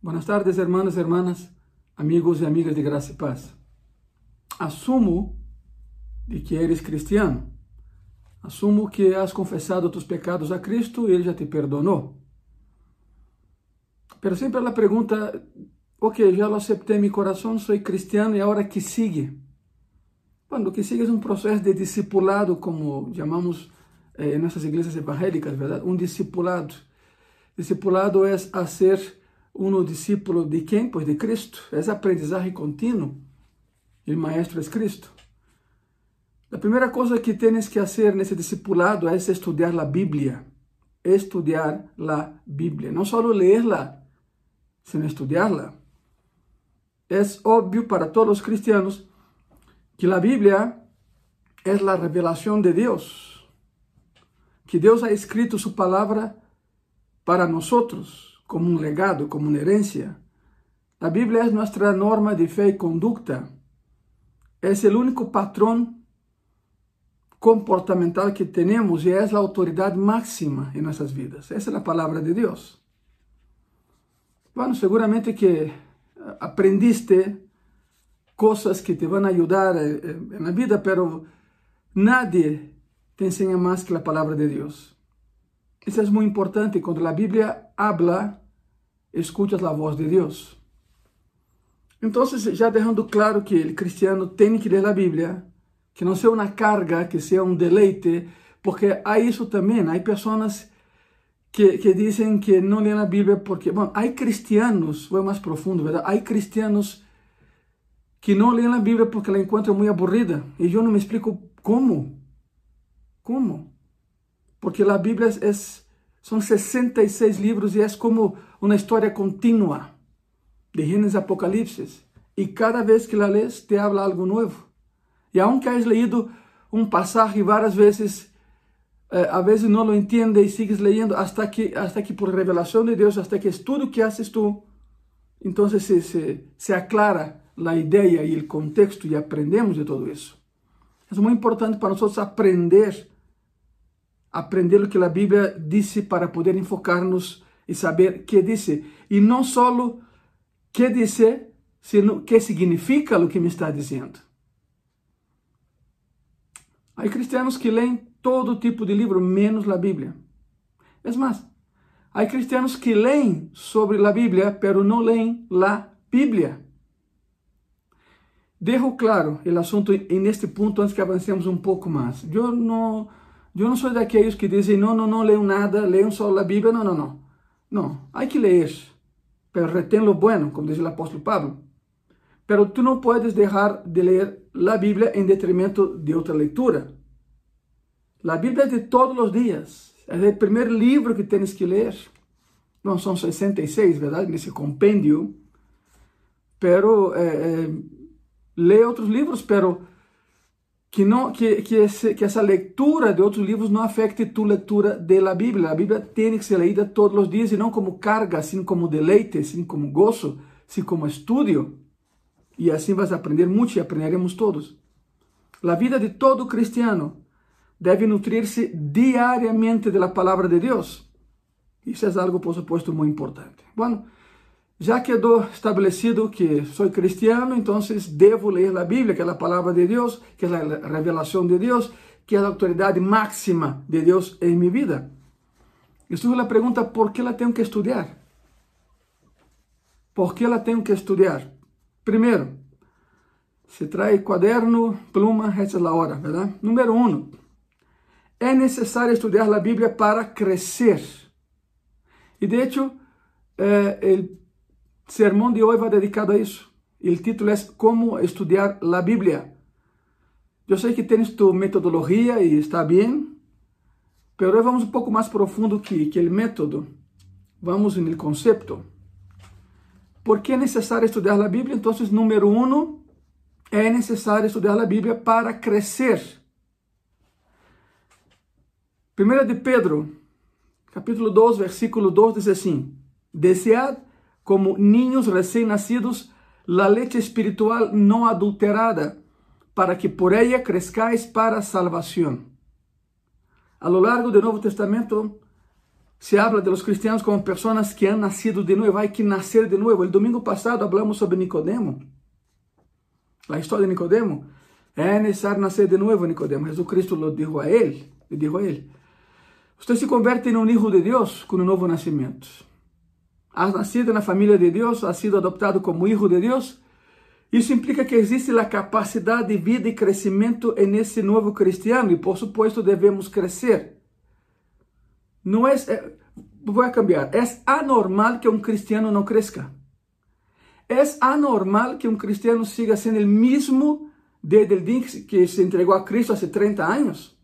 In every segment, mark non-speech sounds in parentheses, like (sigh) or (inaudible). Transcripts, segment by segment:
Buenas tardes, hermanos y hermanas, amigos y amigas de Gracia y Paz. Asumo de que eres cristiano. Asumo que has confessado tus pecados a Cristo e Ele já te perdonou. Pero sempre a pergunta, ok, já lo aceptei em meu coração, sou cristiano e agora que sigue? Bueno, o que sigue é um processo de discipulado, como chamamos eh, em nossas igrejas evangélicas, verdade? Um discipulado. Discipulado é a ser um discípulo de quem? Pois de Cristo. É aprendizagem contínuo. E o maestro é Cristo. A primeira coisa que tens que fazer nesse discipulado é estudar a Bíblia. Estudar a Bíblia. Não só lerla, sino estudá-la. É óbvio para todos os cristianos que a Bíblia é a revelação de Deus. Que Deus ha escrito sua palavra para nós como um legado, como uma herência. A Bíblia é nossa norma de fé e conduta. É o único patrão comportamental que temos e é a autoridade máxima em nossas vidas. Essa é a palavra de Deus. Bueno, seguramente que aprendiste coisas que te vão ajudar na vida, pero nadie te ensina mais que a palavra de Deus. Isso é muito importante. Quando a Bíblia habla, escutas a voz de Deus. Então, já deixando claro que o cristiano tem que ler a Bíblia, que não seja uma carga, que seja um deleite, porque há isso também, há pessoas que, que dizem que não leem a Bíblia porque, bom, há cristianos, vou mais profundo, verdade? Há cristianos que não leem a Bíblia porque la encontram muito aburrida, e eu não me explico como. Como? Porque a Bíblia é, são 66 livros e é como uma história contínua, de Gênesis Apocalipse, e cada vez que la lees te habla algo novo. E aunque has leído um passagem várias vezes, eh, a vezes não lo entiende e sigues leyendo hasta que, hasta que por revelação de Deus, hasta que estudo que haces tú, então se, se, se aclara a ideia e o contexto e aprendemos de tudo isso. É muito importante para nós aprender, aprender o que a Bíblia disse para poder enfocar-nos e saber que disse. E não só que disse, sino que significa o que me está dizendo. Há cristianos que leem todo tipo de livro, menos a Bíblia. É mais, há cristianos que leem sobre a Bíblia, pero não leem a Bíblia. Dejo claro o assunto neste ponto antes que avancemos um pouco mais. Eu não, eu não sou daqueles que dizem não, não, não leio nada, leiam só a Bíblia. Não, não, não. Não, há que ler, pero retém lo bueno, como diz o apóstolo Pablo. Pero tu não puedes deixar de ler a Bíblia em detrimento de outra leitura. A Bíblia é de todos os dias. É o primeiro livro que tens que ler. Não são 66, verdade? Nesse compêndio. Pero eh, eh, lê outros livros, pero que não que que, esse, que essa leitura de outros livros não afete tu leitura da Bíblia. A Bíblia tem que ser lida todos os dias e não como carga, assim como deleite, assim como gozo, assim como estudo. E assim vas aprender muito e aprenderemos todos. A vida de todo cristiano deve nutrir-se diariamente da palavra de Deus. Isso é algo, por supuesto, muito importante. Bueno, já quedou estabelecido que sou cristiano, então devo ler a Bíblia, que é a palavra de Deus, que é a revelação de Deus, que é a autoridade máxima de Deus em minha vida. E surge a pergunta: por que ela tenho que estudar? Por que ela tenho que estudar? Primeiro, se traz quaderno, pluma, essa é a hora, verdade? Número um, é necessário estudar a Bíblia para crescer. E de hecho, eh, sermão de hoje vai dedicado a isso. O título é Como estudar a Bíblia. Eu sei que tens tu metodologia e está bem, mas hoje vamos um pouco mais profundo que, que o método. Vamos no conceito. ¿Por que é necessário estudar a Bíblia? Então, número um, é necessário estudar a Bíblia para crescer. Primeira de Pedro, capítulo 2, versículo 2 diz assim: Desead como ninhos recém-nascidos la leche espiritual não adulterada, para que por ella crescais para a salvação. A lo largo do Novo Testamento, se habla de los cristianos como personas que han nacido de nuevo, hay que nacer de nuevo. El domingo pasado hablamos sobre Nicodemo, la historia de Nicodemo. É necessário nascer de novo, Nicodemo. Jesucristo lo dijo a ele, le dijo a ele. Você se converte em um hijo de Deus com um novo nascimento. Has nascido na família de Deus, has sido adoptado como hijo de Deus. Isso implica que existe a capacidade de vida e crescimento nesse novo cristiano e, por supuesto, devemos crescer. Não é, é vou cambiar. É anormal que um cristiano não cresça. É anormal que um cristiano siga sendo o mesmo desde el día que se entregó a Cristo hace 30 años.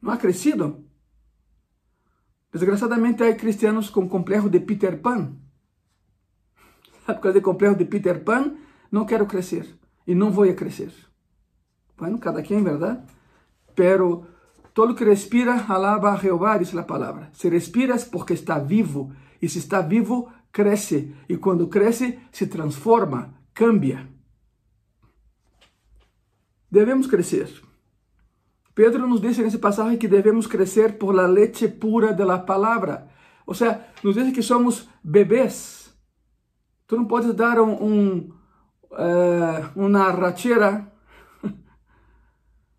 No ha crecido. Desgraciadamente hay cristianos con complejo de Peter Pan. Por causa de complejo de Peter Pan, não quero crescer e não vou crescer. Bueno, cada quem, verdade? Pero todo que respira alaba a Jeová, diz a palavra. Se respira é porque está vivo, e se está vivo, cresce, e quando cresce, se transforma, cambia. Devemos crescer. Pedro nos diz nesse passagem que devemos crescer por la leche pura de la palavra. Ou seja, nos diz que somos bebês. Tu não podes dar um, um uh, uma rachera,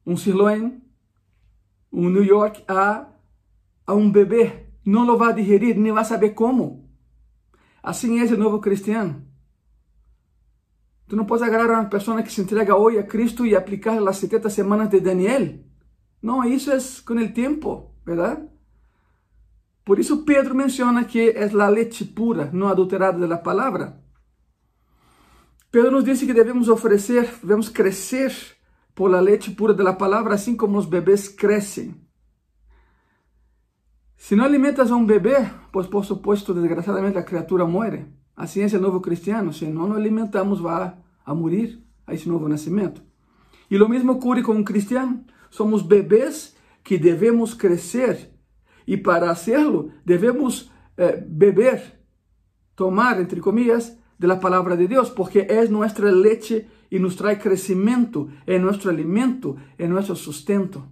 um (laughs) sirloin, um New York a, a um bebê. Não lo vai digerir, nem vai saber como. Assim é o novo cristiano. Tu não podes agarrar uma pessoa que se entrega hoje a Cristo e aplicar as 70 semanas de Daniel. Não, isso é com o tempo, verdade? Por isso Pedro menciona que é a leite pura, não adulterada da palavra. Pedro nos disse que devemos oferecer, devemos crescer por la leite pura da palavra, assim como os bebês crescem. Se não alimentas a um bebê, pois por supuesto, desgraçadamente, a criatura. Assim é o novo cristiano. Se não nos alimentamos, vai a morir a esse novo nascimento. E o mesmo ocorre com um cristiano. Somos bebês que devemos crescer e para hacerlo devemos eh, beber, tomar, entre comillas, de la palabra de Deus, porque é nossa leite e nos traz crescimento, é nosso alimento, é nosso sustento.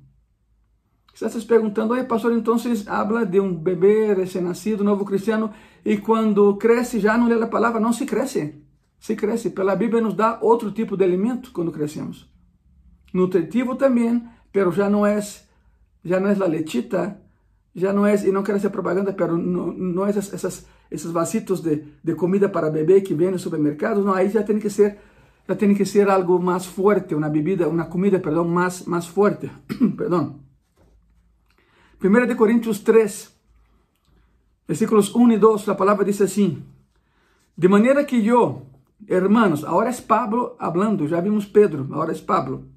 Estás se perguntando, oye, pastor, então habla de um bebê recém-nascido, novo cristiano, e quando cresce já não lê a palavra, não se cresce se cresce. Pela Bíblia nos dá outro tipo de alimento quando crescemos. Nutritivo também, pero já não é já não é a lechita, já não é, e não quero ser propaganda, pero não, não é essas, essas, esses vasitos de, de comida para bebê que vem nos supermercados, não, aí já tem que ser já tem que ser algo mais forte, uma bebida, uma comida, perdão, mais, mais forte. (coughs) perdão. 1 de Coríntios 3, versículos 1 e 2, a palavra diz assim: De maneira que eu, Hermanos, agora é Pablo hablando, já vimos Pedro, agora é Pablo.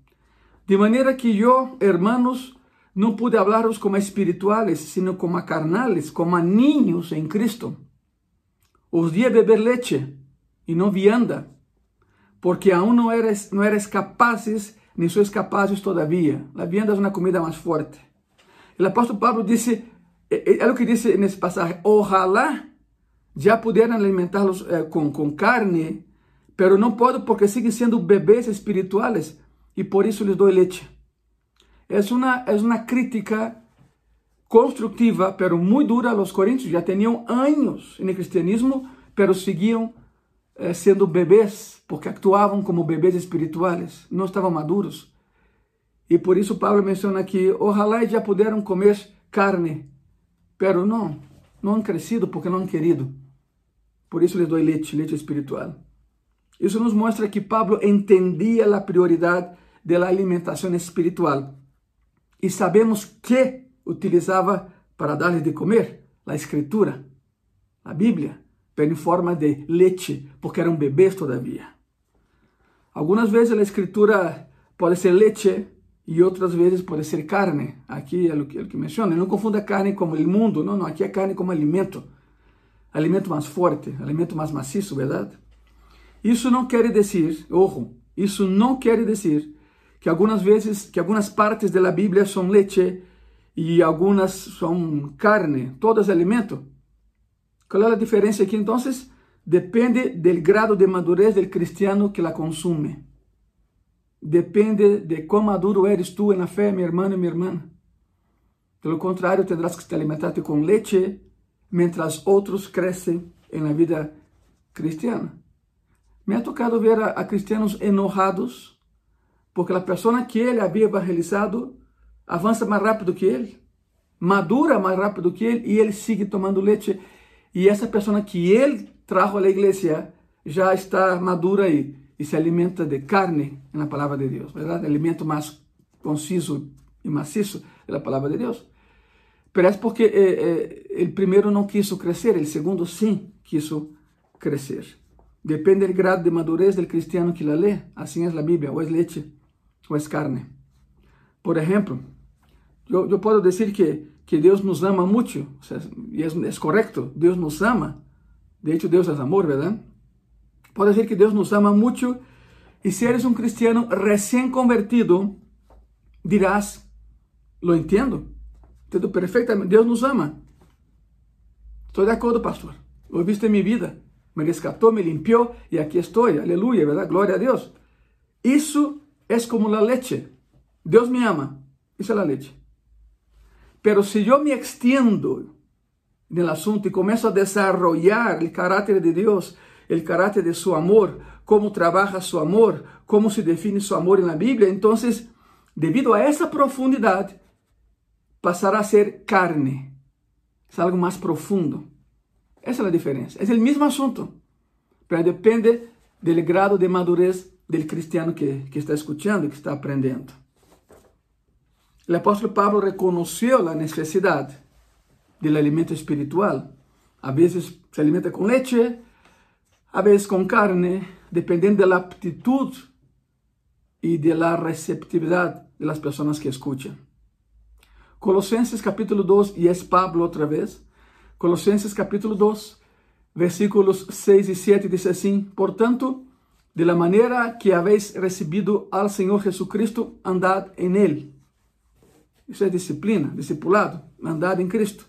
De maneira que eu, hermanos, não pude hablaros como espirituales, sino como carnales, como niños em Cristo. Os di a beber leche e não vianda, porque aún não eres, não eres capazes, nem sois capazes todavia. A vianda é uma comida mais forte. O apóstolo Pablo disse, é, é o que disse nesse passagem, ojalá já puderam alimentá-los eh, com, com carne pero não puedo porque siguen sendo bebês espirituales e por isso les dou leite. É uma é uma crítica constructiva, pero muito dura Os coríntios. Já tinham anos no cristianismo, pero seguiam eh, bebês, porque actuavam como bebês espirituales, não estavam maduros. E por isso Paulo menciona que ojalá já puderam comer carne, pero não, não han crescido porque não han querido. Por isso lhes dou leite, leite espiritual. Isso nos mostra que Pablo entendia a prioridade da alimentação espiritual. E sabemos que utilizava para dar-lhes de comer a Escritura, a Bíblia, pero em forma de leite, porque eram bebês todavia. Algumas vezes a Escritura pode ser leite e outras vezes pode ser carne. Aqui é o que, é que menciona. Não confunda carne como o mundo, não, não. Aqui é carne como alimento. Alimento mais forte, alimento mais maciço, verdade? Isso não quer dizer, ojo, isso não quer dizer que algumas vezes, que algumas partes da Bíblia são leite e algumas são carne, todas alimento. Qual é a diferença aqui então? Depende do grado de madurez do cristiano que la consume. Depende de quão maduro eres tu na fé, meu irmão e minha irmã. Pelo contrário, tendrás que te alimentarte com leite, mientras outros crescem na vida cristiana. Me ha tocado ver a, a cristianos enojados porque a pessoa que ele havia evangelizado avança mais rápido que ele, madura mais rápido que ele e ele sigue tomando leite. E essa pessoa que ele trajo à igreja já está madura aí e se alimenta de carne na palavra de Deus, verdade? Alimento mais conciso e maciço da palavra de Deus. Parece porque eh, eh, ele primeiro não quis crescer, ele segundo sim quis crescer. Depende do grado de madurez do cristiano que la lê, assim é a Bíblia, ou é leite ou é carne. Por exemplo, eu, eu posso dizer que, que Deus nos ama muito, e é, é correto, Deus nos ama, de hecho Deus é amor, verdade? Pode dizer que Deus nos ama muito, e se eres um cristiano recém convertido, dirás, lo entendo, entendo perfeitamente, Deus nos ama. Estou de acordo, pastor, lo he visto em minha vida, me rescatou, me limpiou, e aqui estou, aleluia, verdade? Glória a Deus. Isso é como a leite. Deus me ama, isso é a leite. Pero se eu me extiendo no assunto e começo a desarrollar o caráter de Deus, o caráter de su amor, como trabalha su amor, como se define su amor na Bíblia, então, devido a essa profundidade, passará a ser carne. É algo mais profundo. Essa é a diferença. É o mesmo assunto, mas depende do grado de madurez do cristiano que, que está escutando, que está aprendendo. O apóstolo Pablo reconheceu a necessidade do alimento espiritual. A vezes se alimenta com leite, a vezes com carne, dependendo da aptitude e da receptividade das pessoas que escutam. Colossenses capítulo 2, e é Pablo outra vez. Colossenses capítulo 2, versículos 6 e 7 diz assim: Portanto, de la maneira que habéis recebido al Senhor Jesucristo, andad en él isso é disciplina, discipulado, andar em Cristo.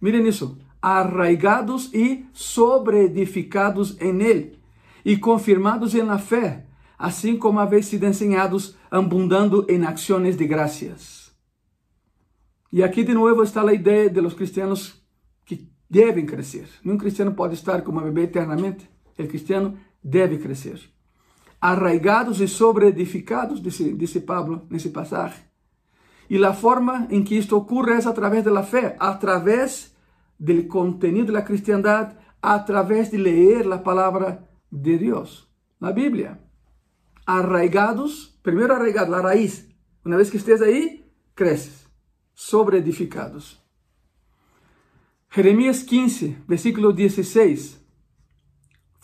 Miren isso. Arraigados e sobreedificados em Ele e confirmados em la fé, assim como habéis sido ensinados, abundando em ações de graças. E aqui de novo está a ideia de los cristianos que devem crescer. Nenhum cristiano pode estar como bebê eternamente. O cristiano deve crescer. Arraigados e sobreedificados, disse, disse Pablo nesse passagem e a forma em que isto ocorre é através da fé, através do conteúdo da cristiandade, através de ler a palavra de Deus, na Bíblia. Arraigados, primeiro arraigado, a raiz. Uma vez que estés aí, cresces, sobreedificados. Jeremias 15, versículo 16.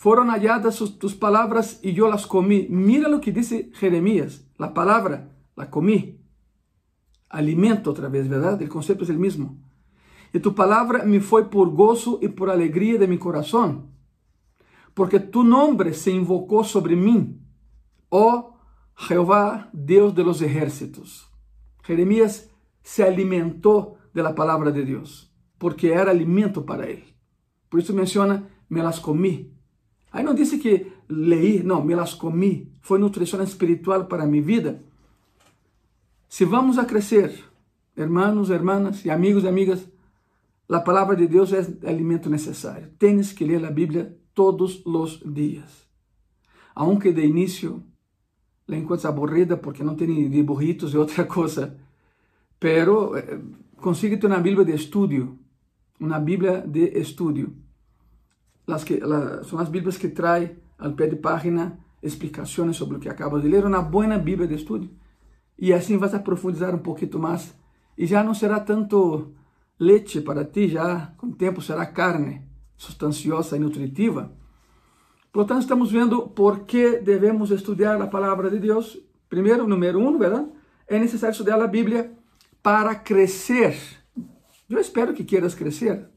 Foram halladas tus palavras e eu las comí. Mira lo que dice Jeremias. La palavra la comí alimento outra vez, verdade? O conceito é o mesmo. E tu palavra me foi por gozo e por alegria de mi coração, porque tu nome se invocou sobre mim, ó Jeová, Deus de los ejércitos. Jeremias se alimentou de la palavra de Deus, porque era alimento para ele. Por isso menciona, me las comí. Aí não disse que leí, não, me las comí. Foi nutrição espiritual para minha vida se vamos a crescer, hermanos, hermanas e amigos e amigas, a palavra de Deus é alimento necessário. Tens que ler a Bíblia todos os dias. Aunque de início la encuentres aburrida porque não tem dibujitos e outra coisa, pero eh, consíguete uma Bíblia de estudio, uma Bíblia de estudio. Las que, la, são as Bíblias que traem ao pé de página explicações sobre o que acabas de ler, uma boa Bíblia de estudo e assim vas a profundizar um pouquinho mais e já não será tanto leite para ti, já com o tempo será carne substanciosa e nutritiva. Portanto, estamos vendo por que devemos estudar a palavra de Deus. Primeiro, número um? É necessário estudar a Bíblia para crescer. Eu espero que queiras crescer.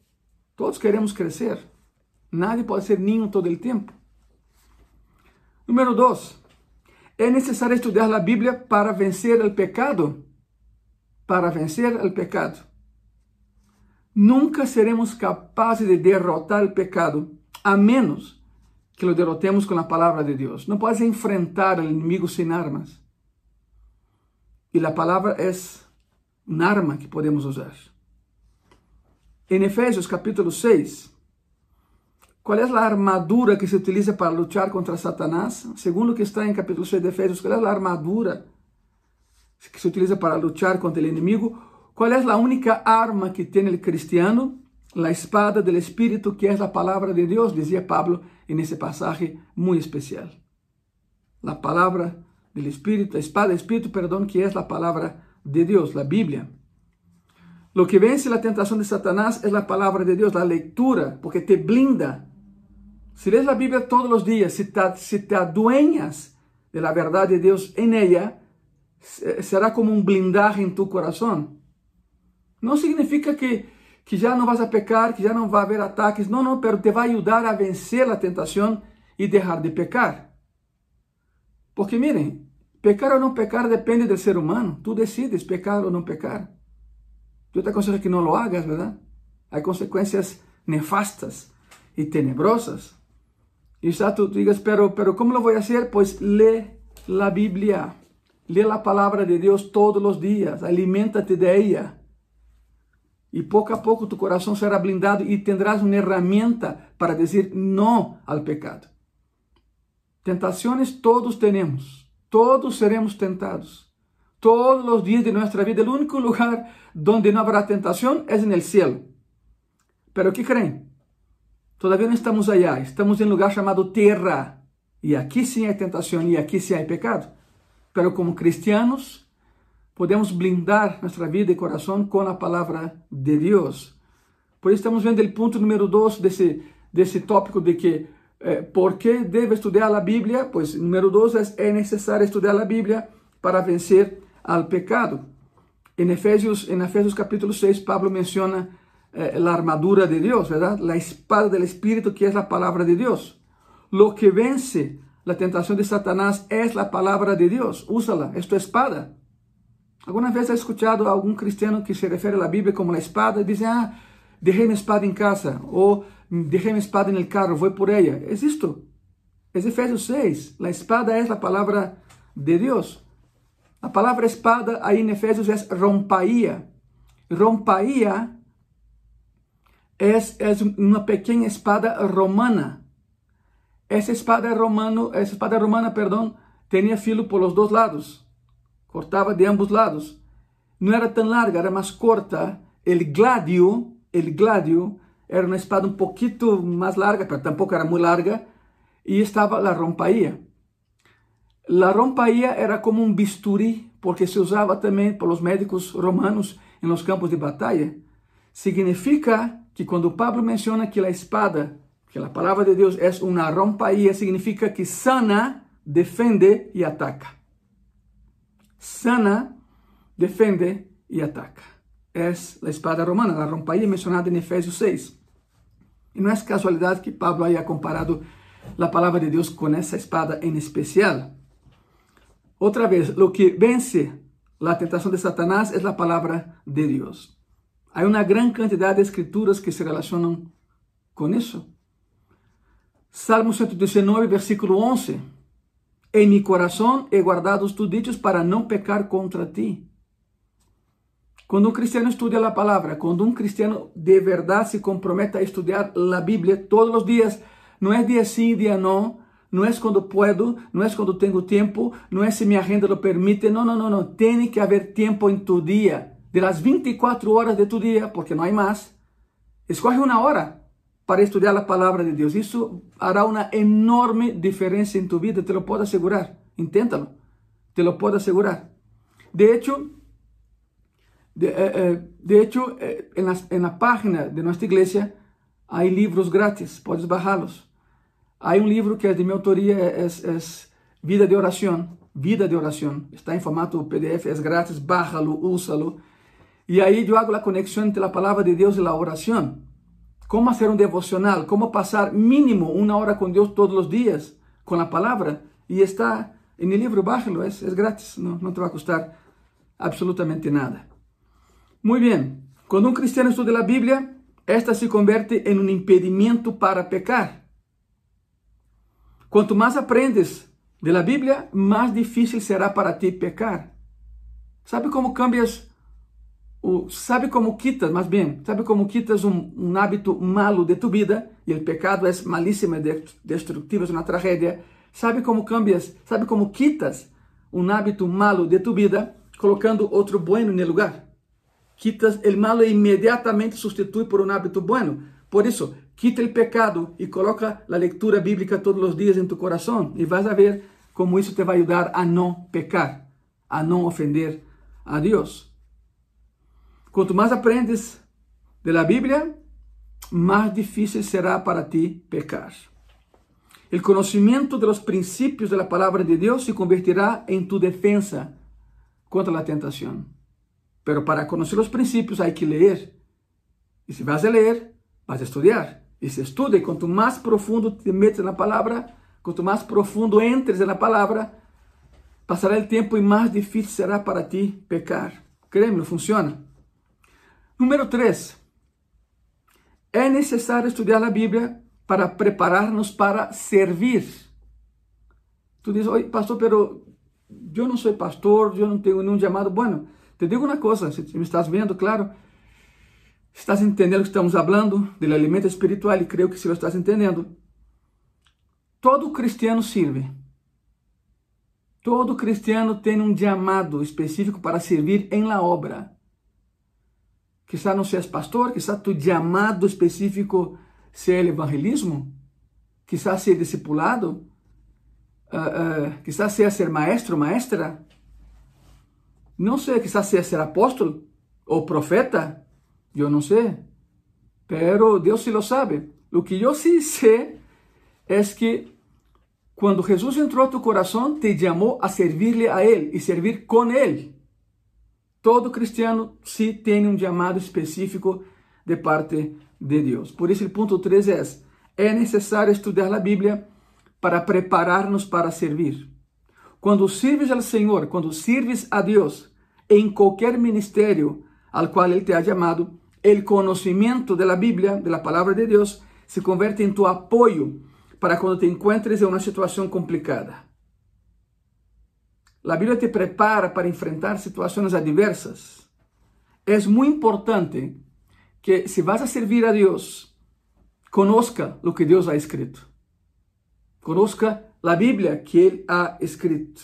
Todos queremos crescer. Nadie pode ser ninho todo o tempo. Número dois, é necessário estudar a Bíblia para vencer o pecado? Para vencer o pecado. Nunca seremos capazes de derrotar o pecado, a menos que lo derrotemos com a palavra de Deus. Não podes enfrentar o inimigo sem armas. E a palavra é un arma que podemos usar. En Efesios capítulo 6, ¿cuál es la armadura que se utiliza para luchar contra Satanás? Según lo que está en capítulo 6 de Efesios, ¿cuál es la armadura que se utiliza para luchar contra el enemigo? ¿Cuál es la única arma que tiene el cristiano? La espada del Espíritu, que es la palabra de Dios, decía Pablo en ese pasaje muy especial. La palabra del Espíritu, la espada del Espíritu, perdón, que es la palabra de Dios, la Biblia. Lo que vence la tentación de Satanás es la palabra de Dios, la lectura, porque te blinda. Si lees la Biblia todos los días, si te, si adueñas de la verdad de Dios en ella, será como un blindaje en tu corazón. No significa que, que ya no vas a pecar, que ya no va a haber ataques. No, no, pero te va a ayudar a vencer la tentación y dejar de pecar. Porque miren, pecar o no pecar depende del ser humano. Tú decides pecar o no pecar. Yo te aconsejo que no lo hagas, ¿verdad? Hay consecuencias nefastas y tenebrosas. Y ya tú digas, pero, pero ¿cómo lo voy a hacer? Pues lee la Biblia. Lee la palabra de Dios todos los días. Aliméntate de ella. Y poco a poco tu corazón será blindado y tendrás una herramienta para decir no al pecado. Tentaciones todos tenemos, todos seremos tentados. Todos los días de nuestra vida, el único lugar donde no habrá tentación es en el cielo. Pero ¿qué creen? Todavía no estamos allá, estamos en un lugar llamado tierra. Y aquí sí hay tentación y aquí sí hay pecado. Pero como cristianos, podemos blindar nuestra vida y corazón con la palabra de Dios. Por eso estamos viendo el punto número dos de ese, de ese tópico de que eh, ¿Por qué debe estudiar la Biblia? Pues número dos es, es necesario estudiar la Biblia para vencer al pecado. En Efesios, en Efesios capítulo 6, Pablo menciona eh, la armadura de Dios, ¿verdad? La espada del Espíritu, que es la palabra de Dios. Lo que vence la tentación de Satanás es la palabra de Dios. Úsala, es tu espada. ¿Alguna vez has escuchado a algún cristiano que se refiere a la Biblia como la espada y dice, ah, dejé mi espada en casa? O dejé mi espada en el carro, voy por ella. Es esto. Es Efesios 6. La espada es la palabra de Dios. La palabra espada ahí en Efesios es rompaía. Rompaía es, es una pequeña espada romana. Esa espada, romano, esa espada romana, perdón, tenía filo por los dos lados. Cortaba de ambos lados. No era tan larga, era más corta. El gladio, el gladio era uma espada um pouquinho mais larga, pero tampouco era muito larga, e estava a rompaía. A rompaía era como um bisturi, porque se usava também pelos médicos romanos em los campos de batalha. Significa que quando Pablo menciona que a espada, que a palavra de Deus é uma rompaía, significa que sana, defende e ataca. Sana, defende e ataca es la espada romana, la rompaía mencionada en Efesios 6. Y no es casualidad que Pablo haya comparado la palabra de Dios con esa espada en especial. Otra vez, lo que vence la tentación de Satanás es la palabra de Dios. Hay una gran cantidad de escrituras que se relacionan con eso. Salmo 119, versículo 11. En mi corazón he guardado tus dichos para no pecar contra ti. Quando um cristiano estuda a palavra, quando um cristiano de verdade se compromete a estudar a Bíblia todos os dias, não é dia sim, dia não, não é quando puedo, não é quando tenho tempo, não é se minha agenda lo permite, não, não, não, não. Tem que haver tempo em tu dia, de las 24 horas de tu dia, porque não há mais. Escolhe uma hora para estudar a palavra de Deus. Isso hará uma enorme diferença em tu vida, te lo posso assegurar. Inténtalo, te lo posso assegurar. De hecho, De, eh, eh, hecho, eh, en, en, la página de nuestra iglesia hay libros gratis, puedes bajarlos. Hay un libro que es de mi autoría, es, es Vida de Oración, Vida de Oración. Está en formato PDF, es gratis, bájalo, úsalo. Y ahí yo hago la conexión entre la palabra de Dios y la oración. Cómo hacer un devocional, cómo pasar mínimo una hora con Dios todos los días, con la palabra. Y está en el libro, bájalo, es, es gratis, no, no te va a costar absolutamente nada. Muy bien, cuando un cristiano estudia la Biblia, esta se convierte en un impedimento para pecar. Cuanto más aprendes de la Biblia, más difícil será para ti pecar. ¿Sabe cómo cambias sabe como quitas, más bien, sabe como quitas un, un, hábito malo de tu vida, y el pecado es malísimo y destructivo, es una tragedia, sabe como cambias, sabe como quitas un hábito malo de tu vida, colocando otro bueno en el lugar. Quitas el malo e inmediatamente sustituye por un hábito bueno. Por eso, quita el pecado y coloca la lectura bíblica todos los días en tu corazón y vas a ver cómo eso te va a ayudar a no pecar, a no ofender a Dios. Quanto mais aprendes de la Bíblia, mais difícil será para ti pecar. O conhecimento de los princípios de la palavra de Deus se convertirá em tu defensa contra a tentação. Pero para conhecer os princípios há que ler. E se vas a ler, vas a estudar. E se estuda, e quanto mais profundo te metes na palavra, quanto mais profundo entres na palavra, passará o tempo e mais difícil será para ti pecar. Créeme, funciona. Número 3. É necessário estudar a Bíblia para preparar-nos para servir. Tu diz, oi, pastor, pero eu não sou pastor, eu não tenho nenhum chamado. Bueno, te digo uma coisa, se me estás vendo, claro, estás entendendo que estamos falando do alimento espiritual e creio que se lo estás entendendo. Todo cristiano serve. Todo cristiano tem um chamado específico para servir em la obra. Quizá não seas pastor, quizá tu chamado específico o evangelismo, quizá ser discipulado, uh, uh, quizá seja ser maestro, maestra, não sei, quizá seja ser apóstolo ou profeta, eu não sei, pero Deus se lo sabe. O que eu sim sei é que quando Jesus entrou a tu coração, te chamou a servir-lhe a Ele e servir com Ele. Todo cristiano sí tem um chamado específico de parte de Deus. Por isso, o ponto 3 é: é necessário estudar a Bíblia para preparar-nos para servir. Quando sirves ao Senhor, quando sirves a Deus em qualquer ministério al qual Ele te ha chamado, o conhecimento da Bíblia, da palavra de Deus, se converte em tu apoio para quando te encuentres em uma situação complicada. A Bíblia te prepara para enfrentar situações adversas. É muito importante que, se vas a servir a Deus, conozca o que Deus ha escrito. Conozca a Bíblia que Ele ha escrito.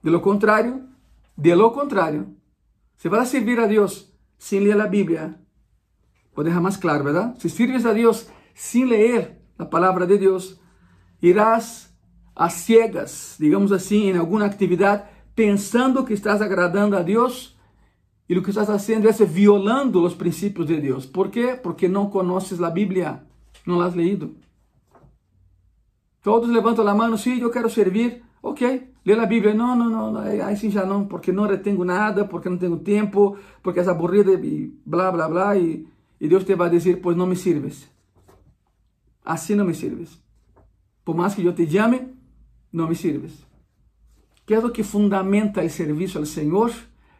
De lo contrário, de lo contrário, se vas a servir a Deus sem ler a Bíblia, vou deixar mais claro, verdade? Se sirves a Deus sem ler a palavra de Deus, irás a ciegas, digamos assim, em alguma atividade, pensando que estás agradando a Deus e o que estás fazendo é violando os princípios de Deus. ¿Por quê? Porque não conheces a Bíblia, não has leído. Todos levantam a mão, sim, eu quero servir. Ok, lê a Bíblia. Não, não, não, aí sim já não, porque não retenho nada, porque não tenho tempo, porque és aburrida e blá, blá, blá. E, e Deus te vai dizer, pois não me sirves. Assim não me sirves. Por mais que eu te llame, não me sirves. Que é o que fundamenta o serviço ao Senhor?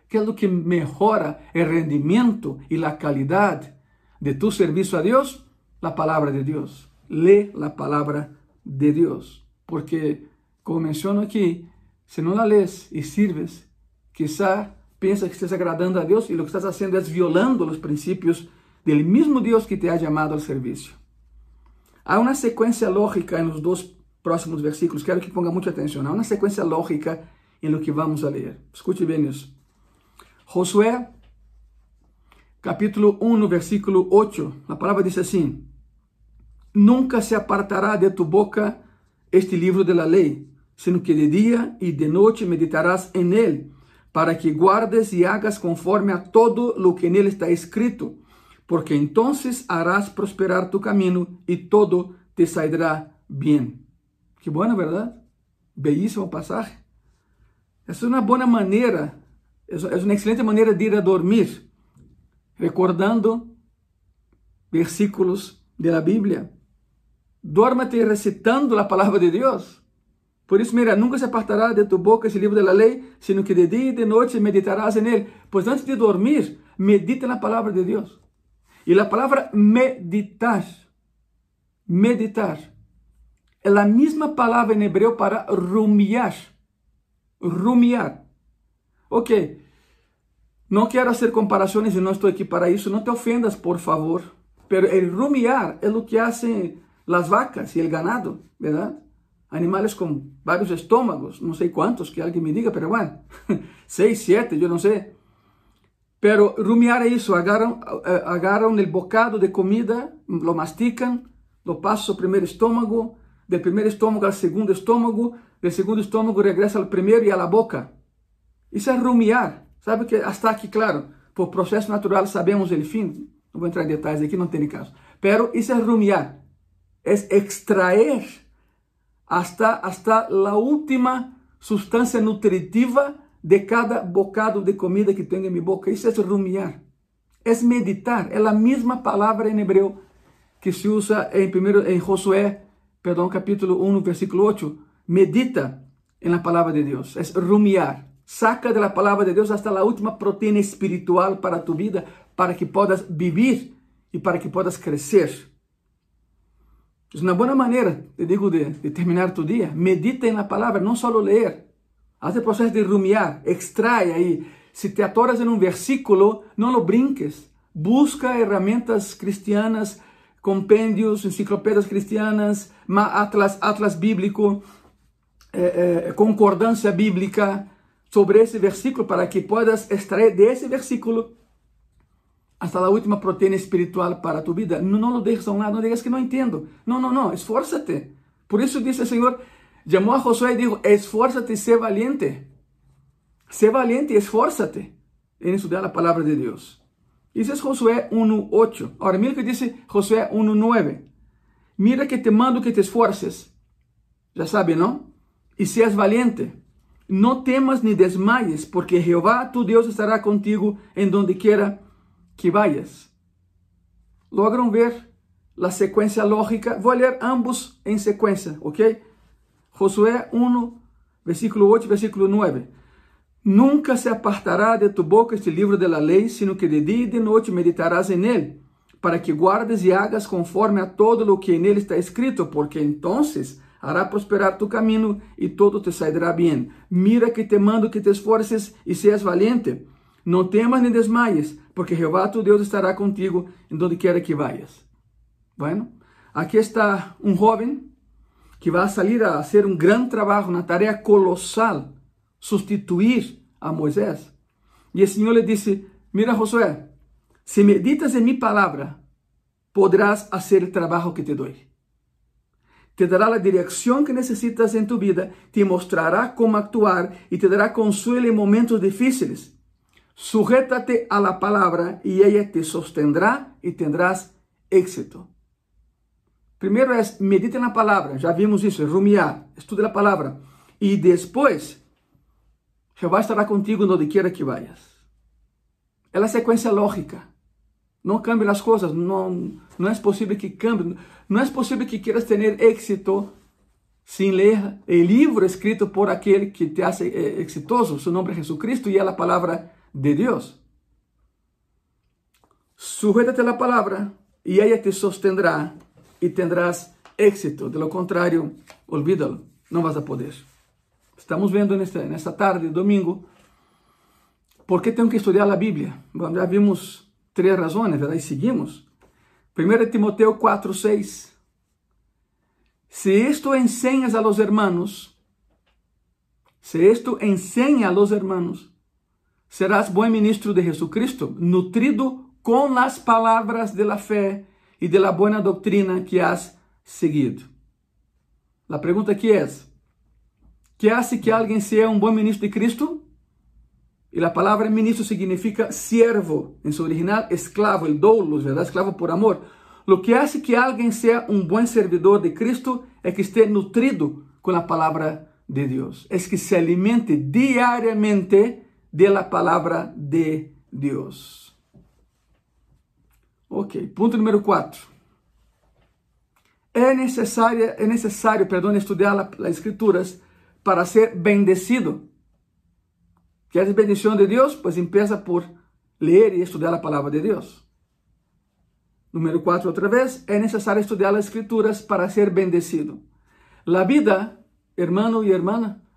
Que é o que melhora o rendimento e a qualidade de tu serviço a Deus? A palavra de Deus. Lê a palavra de Deus. Porque, como menciono aqui, se não la lees e sirves, quizá pensa que estás agradando a Deus e o que estás fazendo é violando os princípios do mesmo Deus que te ha chamado ao serviço. Há uma sequência lógica nos dois próximos versículos, quero que ponga muita atenção. Há uma sequência lógica em lo que vamos a ler. Escute bem isso. Josué, capítulo 1, versículo 8. A palavra diz assim: Nunca se apartará de tu boca este livro de la lei, sino que de dia e de noite meditarás en él, para que guardes e hagas conforme a todo lo que nele está escrito, porque entonces harás prosperar tu camino e todo te saldrá bien. Que buena, ¿verdad? Bellísimo pasaje. Essa é uma boa maneira, é uma excelente maneira de ir a dormir, recordando versículos da Bíblia. Dorma-te recitando a palavra de Deus. Por isso, mira, nunca se apartará de tu boca esse livro da lei, sino que de dia e de noite meditarás él. Pois antes de dormir, medita na palavra de Deus. E a palavra meditar, meditar, é a mesma palavra em hebreu para rumiar. Rumiar. Ok. Não quero fazer comparações e não estou aqui para isso. Não te ofendas, por favor. Pero el rumiar é o que hacen las vacas e el ganado, ¿verdad? Animales com vários estômagos, não sei quantos, que alguém me diga, pero bueno, (laughs) seis, siete, eu não sei. Pero rumiar é isso, agarram, eh, agarram o bocado de comida, lo masticam, lo passam ao primeiro estômago, do primeiro estômago ao segundo estômago, do segundo estômago regressa ao primeiro e à boca. Isso é rumiar. Sabe que hasta aqui, claro, por processo natural sabemos o fim, não vou entrar em detalhes aqui, não tem caso. Pero isso é rumiar, é extrair hasta, hasta a última substância nutritiva de cada bocado de comida que tenho em minha boca. Isso é rumiar, é meditar, é a mesma palavra em hebreu que se usa em, primeiro, em Josué, perdão, capítulo 1, versículo 8. Medita em la palavra de Deus, é rumiar. Saca de la de Deus hasta a última proteína espiritual para tu vida, para que podas vivir e para que podas crescer. Uma boa maneira, te digo, de, de terminar tu dia. Medita na palavra, não só ler. Haz o processo de rumiar, extrai aí. Se te atoras em um versículo, não lo brinques. Busca ferramentas cristianas, compêndios, enciclopédias cristianas, atlas, atlas bíblico, eh, eh, concordância bíblica sobre esse versículo para que puedas extrair de ese versículo hasta la última proteína espiritual para tu vida. No, no lo dejes a un lado, no digas que no entiendo. No, no, no, esfuérzate. Por eso dice el Señor, llamó a Josué y dijo, esfuérzate y sé valiente. Sé valiente y esfuérzate en estudiar la palabra de Dios. Isso é Josué 1.8. Ahora, mira que dice Josué 1.9. Mira que te mando que te esfuerces. Já sabe, não? E seas valiente. No temas ni desmayes, porque Jehová tu Deus estará contigo en donde quiera que vayas. Logran ver la secuencia lógica? Voy a leer ambos en secuencia, ¿ok? Josué 1, versículo 8, versículo 9. Nunca se apartará de tu boca este livro de la lei, sino que de dia e de noite meditarás él, para que guardes e hagas conforme a todo lo que él está escrito, porque entonces hará prosperar tu caminho e todo te sairá bem. Mira que te mando que te esforces e seas valiente. Não temas nem desmaies, porque Jeová tu Deus estará contigo em donde quiera que vayas. Bueno, aqui está um jovem que vai sair a fazer um grande trabalho na tarefa colossal, substituir a Moisés. E o Senhor lhe disse: Mira, Josué, se meditas em minha palavra, podrás fazer o trabalho que te dou te dará a direção que necessitas em tu vida, te mostrará como actuar e te dará consuelo em momentos difíceis. Sujétate a la palabra e ella te sostendrá e tendrás éxito. Primeiro é medite na palavra, já vimos isso, rumiar, estude a palavra. E depois, Jeová estará contigo onde quiera que vayas. É a sequência lógica. Não cambie as coisas, não, não é possível que cambie. Não é possível que quieras ter êxito sem ler o livro escrito por aquele que te hace eh, exitoso. Seu nome é Jesucristo e é a palavra de Deus. Sujétate a la palavra e ela te sostendrá e tendrás éxito. De lo contrário, olvídalo, não vas a poder. Estamos vendo nesta, nesta tarde, domingo, por que tenho que estudar a Bíblia. Bom, já vimos três razões, verdade? E seguimos. 1 Timoteo 4, 6. Se esto enseñas a los hermanos, se esto enseña a los hermanos, serás buen ministro de Jesucristo, nutrido con las palabras de la fe y de la buena doctrina que has seguido. La pregunta aquí es, ¿qué hace que alguien sea un buen ministro de Cristo? E a palavra ministro significa siervo, em seu original esclavo, el doulos, ¿verdad? Esclavo por amor. Lo que hace que alguém seja um bom servidor de Cristo é que esteja nutrido com a palavra de Deus. É que se alimente diariamente de la palavra de Deus. Ok, ponto número 4. É necessário, é necessário, perdão, estudar as escrituras para ser bendecido. ¿Quieres bendición de Dios? Pues empieza por leer y estudiar la palabra de Dios. Número 4, otra vez, es necesario estudiar las escrituras para ser bendecido. La vida, hermano y hermana,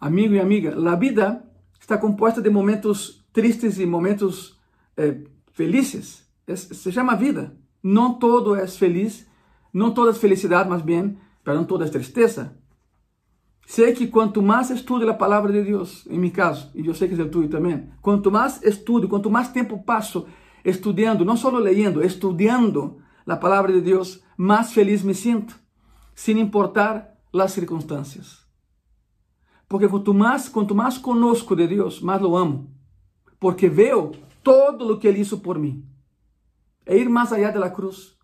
amigo y amiga, la vida está compuesta de momentos tristes e momentos eh, felizes. Es, se chama vida. Não todo é feliz, não toda é felicidade, mas bem, mas não toda é tristeza. Sei que quanto mais estudo a palavra de Deus, em meu caso, e eu sei que é o tuyo também, quanto mais estudo, quanto mais tempo passo estudando, não só leyendo, estudando a palavra de Deus, mais feliz me sinto, sem importar as circunstâncias. Porque quanto mais, quanto mais conosco de Deus, mais lo amo. Porque veo todo o que Ele hizo por mim. É ir mais allá de la cruz.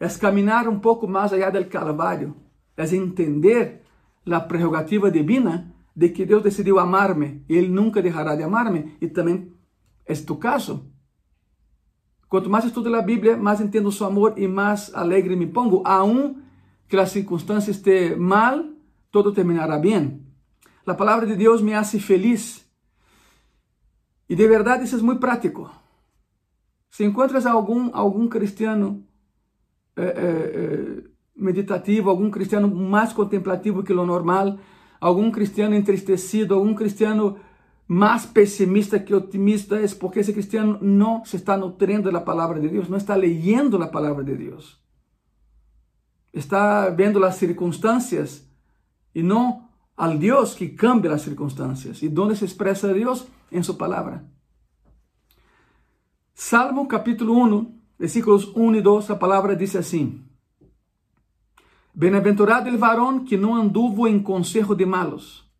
É caminhar um pouco mais allá del Calvário. É entender a prerrogativa divina de que Deus decidiu amar-me e Ele nunca deixará de amar-me. E também é tu caso. Quanto mais estudo a Bíblia, mais entendo seu amor e mais alegre me pongo. Aún que a circunstância esteja mal, todo terminará bem. A palavra de Deus me hace feliz. E de verdade isso é muito prático. Se encontras algum, algum cristiano é, é, meditativo, algum cristiano mais contemplativo que o normal, algum cristiano entristecido, algum cristiano mais pessimista que otimista, é porque esse cristiano não se está nutrindo da palavra de Deus, não está leyendo a palavra de Deus. Está vendo as circunstâncias e não al Deus que cambia as circunstâncias. E onde se expressa Deus? Em sua palavra. Salmo capítulo 1, versículos 1 e 2, a palavra diz assim: Bem-aventurado el varón que não anduvo em consejo de malos,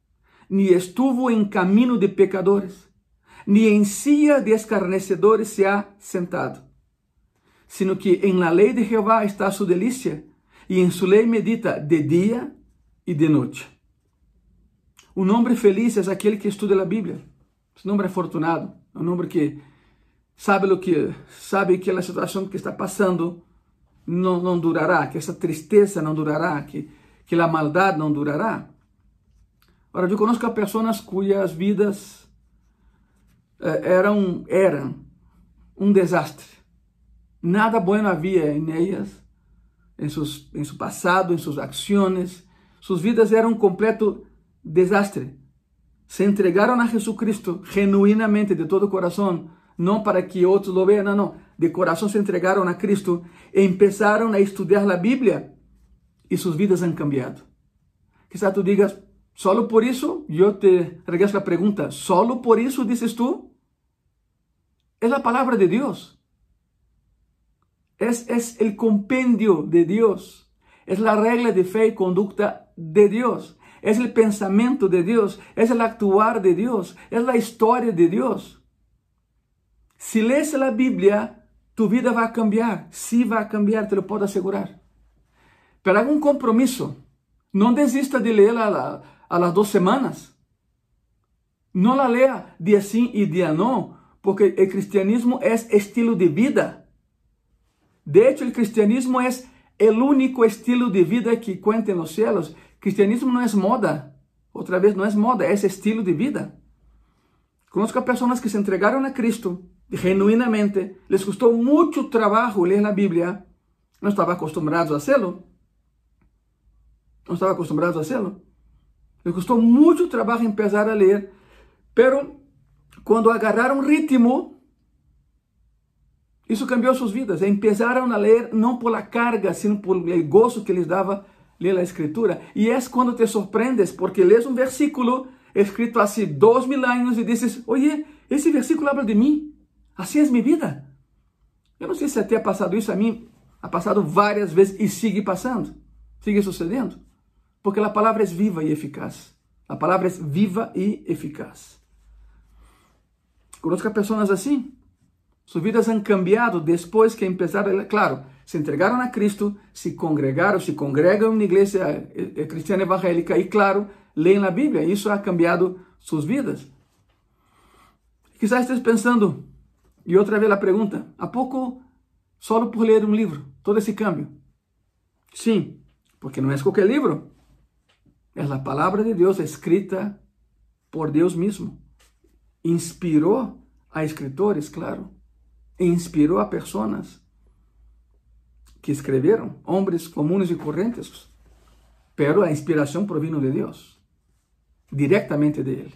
ni estuvo em caminho de pecadores, ni em silla de escarnecedores se ha sentado, sino que em la lei de Jehová está su delícia, e em su lei medita de dia e de noite. Um homem feliz é aquele que estuda a Bíblia. Esse homem é afortunado, é um homem que sabe o que sabe que a situação que está passando não, não durará, que essa tristeza não durará, que, que a maldade não durará. Ora, eu conozco pessoas cujas vidas eh, eram, eram um desastre. Nada bueno havia em elas, em, seus, em seu passado, em suas ações. Suas vidas eram um completo desastre. Se entregaram a Jesucristo genuinamente, de todo o coração, não para que outros lo vejam, não, não. De coração se entregaram a Cristo e começaram a estudar a Bíblia e suas vidas han cambiado. Quizá tu digas, solo por isso, eu te regreso a pergunta, solo por isso dices tu? É a palavra de Deus. Es, es el compendio de Dios. Es la regla de fe y conducta de Dios. Es el pensamiento de Dios. Es el actuar de Dios. Es la historia de Dios. Se lês a Bíblia, tu vida vai cambiar. Sim, vai cambiar, te lo posso assegurar. Haga um compromisso. Não desista de lê-la a, las duas semanas. Não la lea dia sim e dia não, porque o cristianismo é estilo de vida. De hecho, o cristianismo é o único estilo de vida que cuenta nos céus. Cristianismo não é moda. Outra vez, não é moda, é estilo de vida. Conozco pessoas que se entregaram a Cristo genuinamente, les costó mucho trabajo leer la Biblia, no estaban acostumbrados a hacerlo. No estaban acostumbrados a hacerlo. Les costó mucho trabajo empezar a leer, pero cuando agarraron ritmo, isso cambiou suas vidas. Empezaram a ler não por la carga, sino por el gozo que les dava ler a escritura. E é quando te sorprendes, porque lês um versículo escrito há dois mil anos e dizes, oye, esse versículo habla de mim. Assim é minha vida. Eu não sei se até passado isso a mim, ha passado várias vezes e sigue passando, sigue sucedendo, porque a palavra é viva e eficaz. A palavra é viva e eficaz. Conozco pessoas assim. Suas vidas han cambiado depois que começaram, claro, se entregaram a Cristo, se congregaram, se congregam na igreja eh, eh, cristiana evangélica e, claro, leem a Bíblia. Isso ha cambiado suas vidas. Quizás esteja pensando, e outra vez a pergunta: há pouco, só por ler um livro, todo esse câmbio? Sim, porque não é qualquer livro. É a palavra de Deus escrita por Deus mesmo. Inspirou a escritores, claro. Inspirou a pessoas que escreveram, homens comuns e correntes. Pero a inspiração provino de Deus, diretamente de Ele.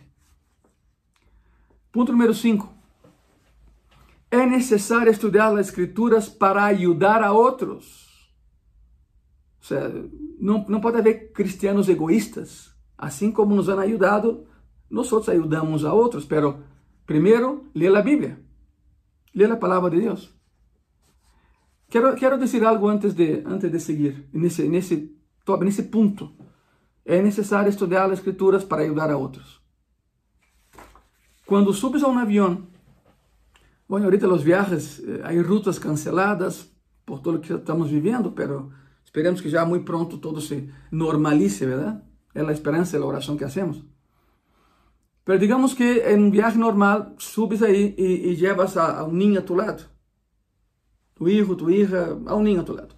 Ponto número 5 é necessário estudar as escrituras para ajudar a outros. Não, não pode haver cristianos egoístas. Assim como nos han ajudado, nós ajudamos a outros, pero primeiro, lê a Bíblia. Lê a palavra de Deus. Quero, quero dizer algo antes de, antes de seguir, nesse, nesse, nesse ponto. É necessário estudar as escrituras para ajudar a outros. Quando subes a um avião, bom, ahorita os viajes, eh, há rutas canceladas por tudo que estamos vivendo, pero esperemos que já muito pronto todo se normalize, verdade? É a esperança, é a oração que hacemos. Pero digamos que em um viagem normal, subes aí e, e llevas a, a um ninho a tu lado. Tu hijo, tu hija, a um ninho a tu lado.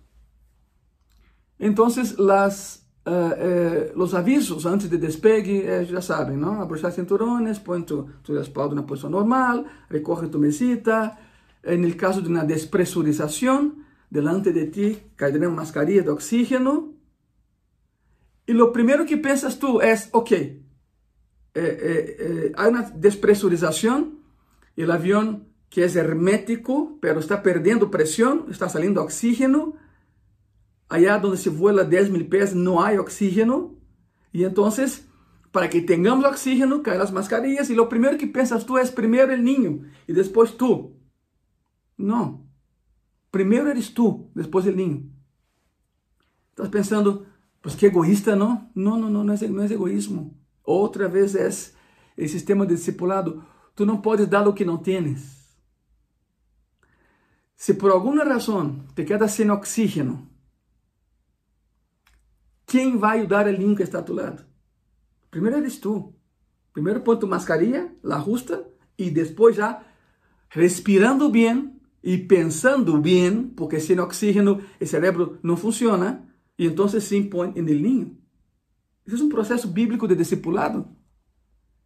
Então, Uh, eh, los avisos antes de despegue, eh, já sabem, não? Abrochar cinturones, põe tu, tu respaldo na posição normal, recorre tu mesita. En el caso de uma despresurização, delante de ti caerá uma mascarilla de oxígeno. E lo primeiro que pensas tu é, ok, eh, eh, eh, há uma despresurização, o avião que é hermético, pero está perdendo pressão, está saliendo oxígeno, allá donde se vuela 10 mil pies no hay oxígeno. Y entonces, para que tengamos oxígeno, caen las mascarillas y lo primero que piensas tú es primero el niño y después tú. No. Primero eres tú, después el niño. Estás pensando, pues qué egoísta, ¿no? No, no, no, no es, no es egoísmo. Outra vez es el sistema de discipulado. Tú no puedes dar lo que no tienes. Se por alguma razão te quedas sem oxígeno, quem vai ajudar ninho que está a tu lado? Primeiro eres tu. Primeiro põe tu mascarilha, la justa, e depois já respirando bem e pensando bem, porque sem oxígeno o cérebro não funciona, e então sim põe no ninho. Esse é um processo bíblico de discipulado.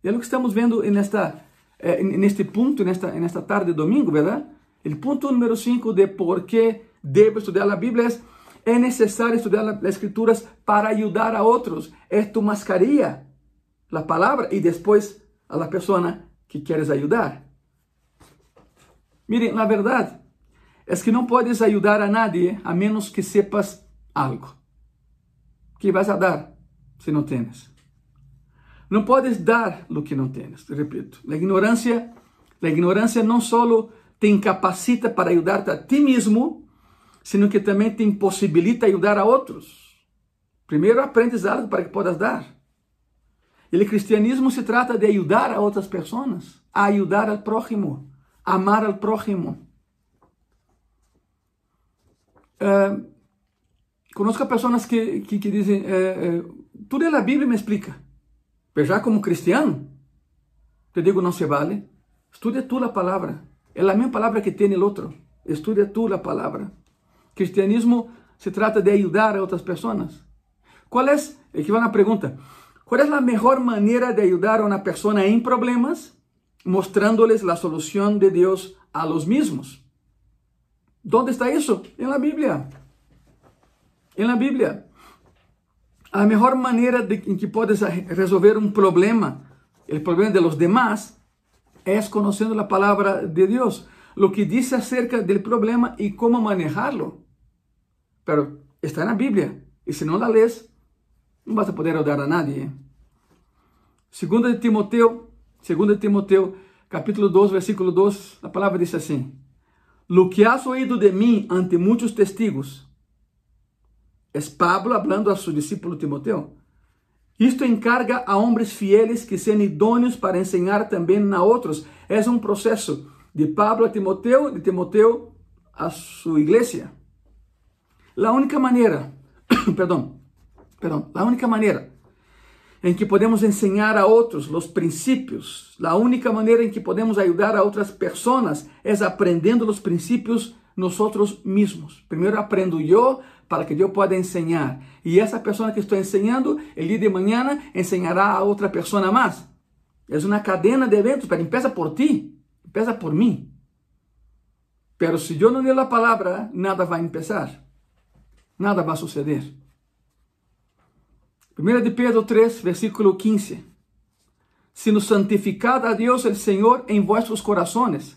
E é o que estamos vendo nesta, eh, neste ponto, nesta, nesta tarde de domingo, verdade? O ponto número 5 de por que devo estudar a Bíblia é é necessário estudar as escrituras para ajudar a outros. É tu mascarilha, a palavra, e depois a la pessoa que queres ajudar. Miren, na verdade, é que não podes ajudar a nadie a menos que sepas algo. que vas a dar se não tens? Não podes dar o que não tens. Repito, a ignorância, a ignorância não só te incapacita para ajudar-te a ti mesmo, sino que também te impossibilita ajudar a outros. Primeiro, aprendes algo para que possas dar. E o cristianismo se trata de ajudar a outras pessoas, a ajudar ao próximo, amar ao próximo. Uh, conozco pessoas que, que, que dizem, uh, uh, tudo é a Bíblia me explica. Mas já como cristiano, te digo, não se vale. Estudia tu a palavra. É a mesma palavra que tem o outro. Estudia tu a palavra. Cristianismo se trata de ajudar a outras pessoas. Qual é, aqui vai na pergunta, qual é a melhor maneira de ajudar a uma pessoa em problemas? Mostrándoles a solução de Deus a los mismos. ¿Dónde está isso? Em la Bíblia. Em la Bíblia. A melhor maneira de, em que podes resolver um problema, o problema de los demás, é conhecendo a palavra de Deus, o que diz acerca do problema e como manejarlo. Pero está na Bíblia. E se não la lees, não vas a poder ajudar a nadie. Segunda de Timoteo, segunda de Timoteo, capítulo 2, versículo 2, a palavra diz assim: Lo que has oído de mim ante muitos testigos, es Pablo hablando a su discípulo Timoteo. Isto encarga a homens fieles que sejam idôneos para ensinar também a outros. É um processo de Pablo a Timoteo, de Timoteo a sua igreja. La única maneira, (clears throat) perdão, perdão, la única maneira em que podemos ensinar a outros os princípios, a única maneira em que podemos ajudar a outras pessoas é aprendendo os princípios nosotros mesmos. Primeiro aprendo eu para que eu possa ensinar. E essa pessoa que estou ensinando, el dia de manhã ensinará a outra pessoa mais. É uma cadena de eventos, pero empieza por ti, empieza por mim. Pero se eu não ler a palavra, nada vai começar nada vai suceder. 1 de Pedro 3, versículo 15. Sino santificad a Deus el Senhor em vossos corazones,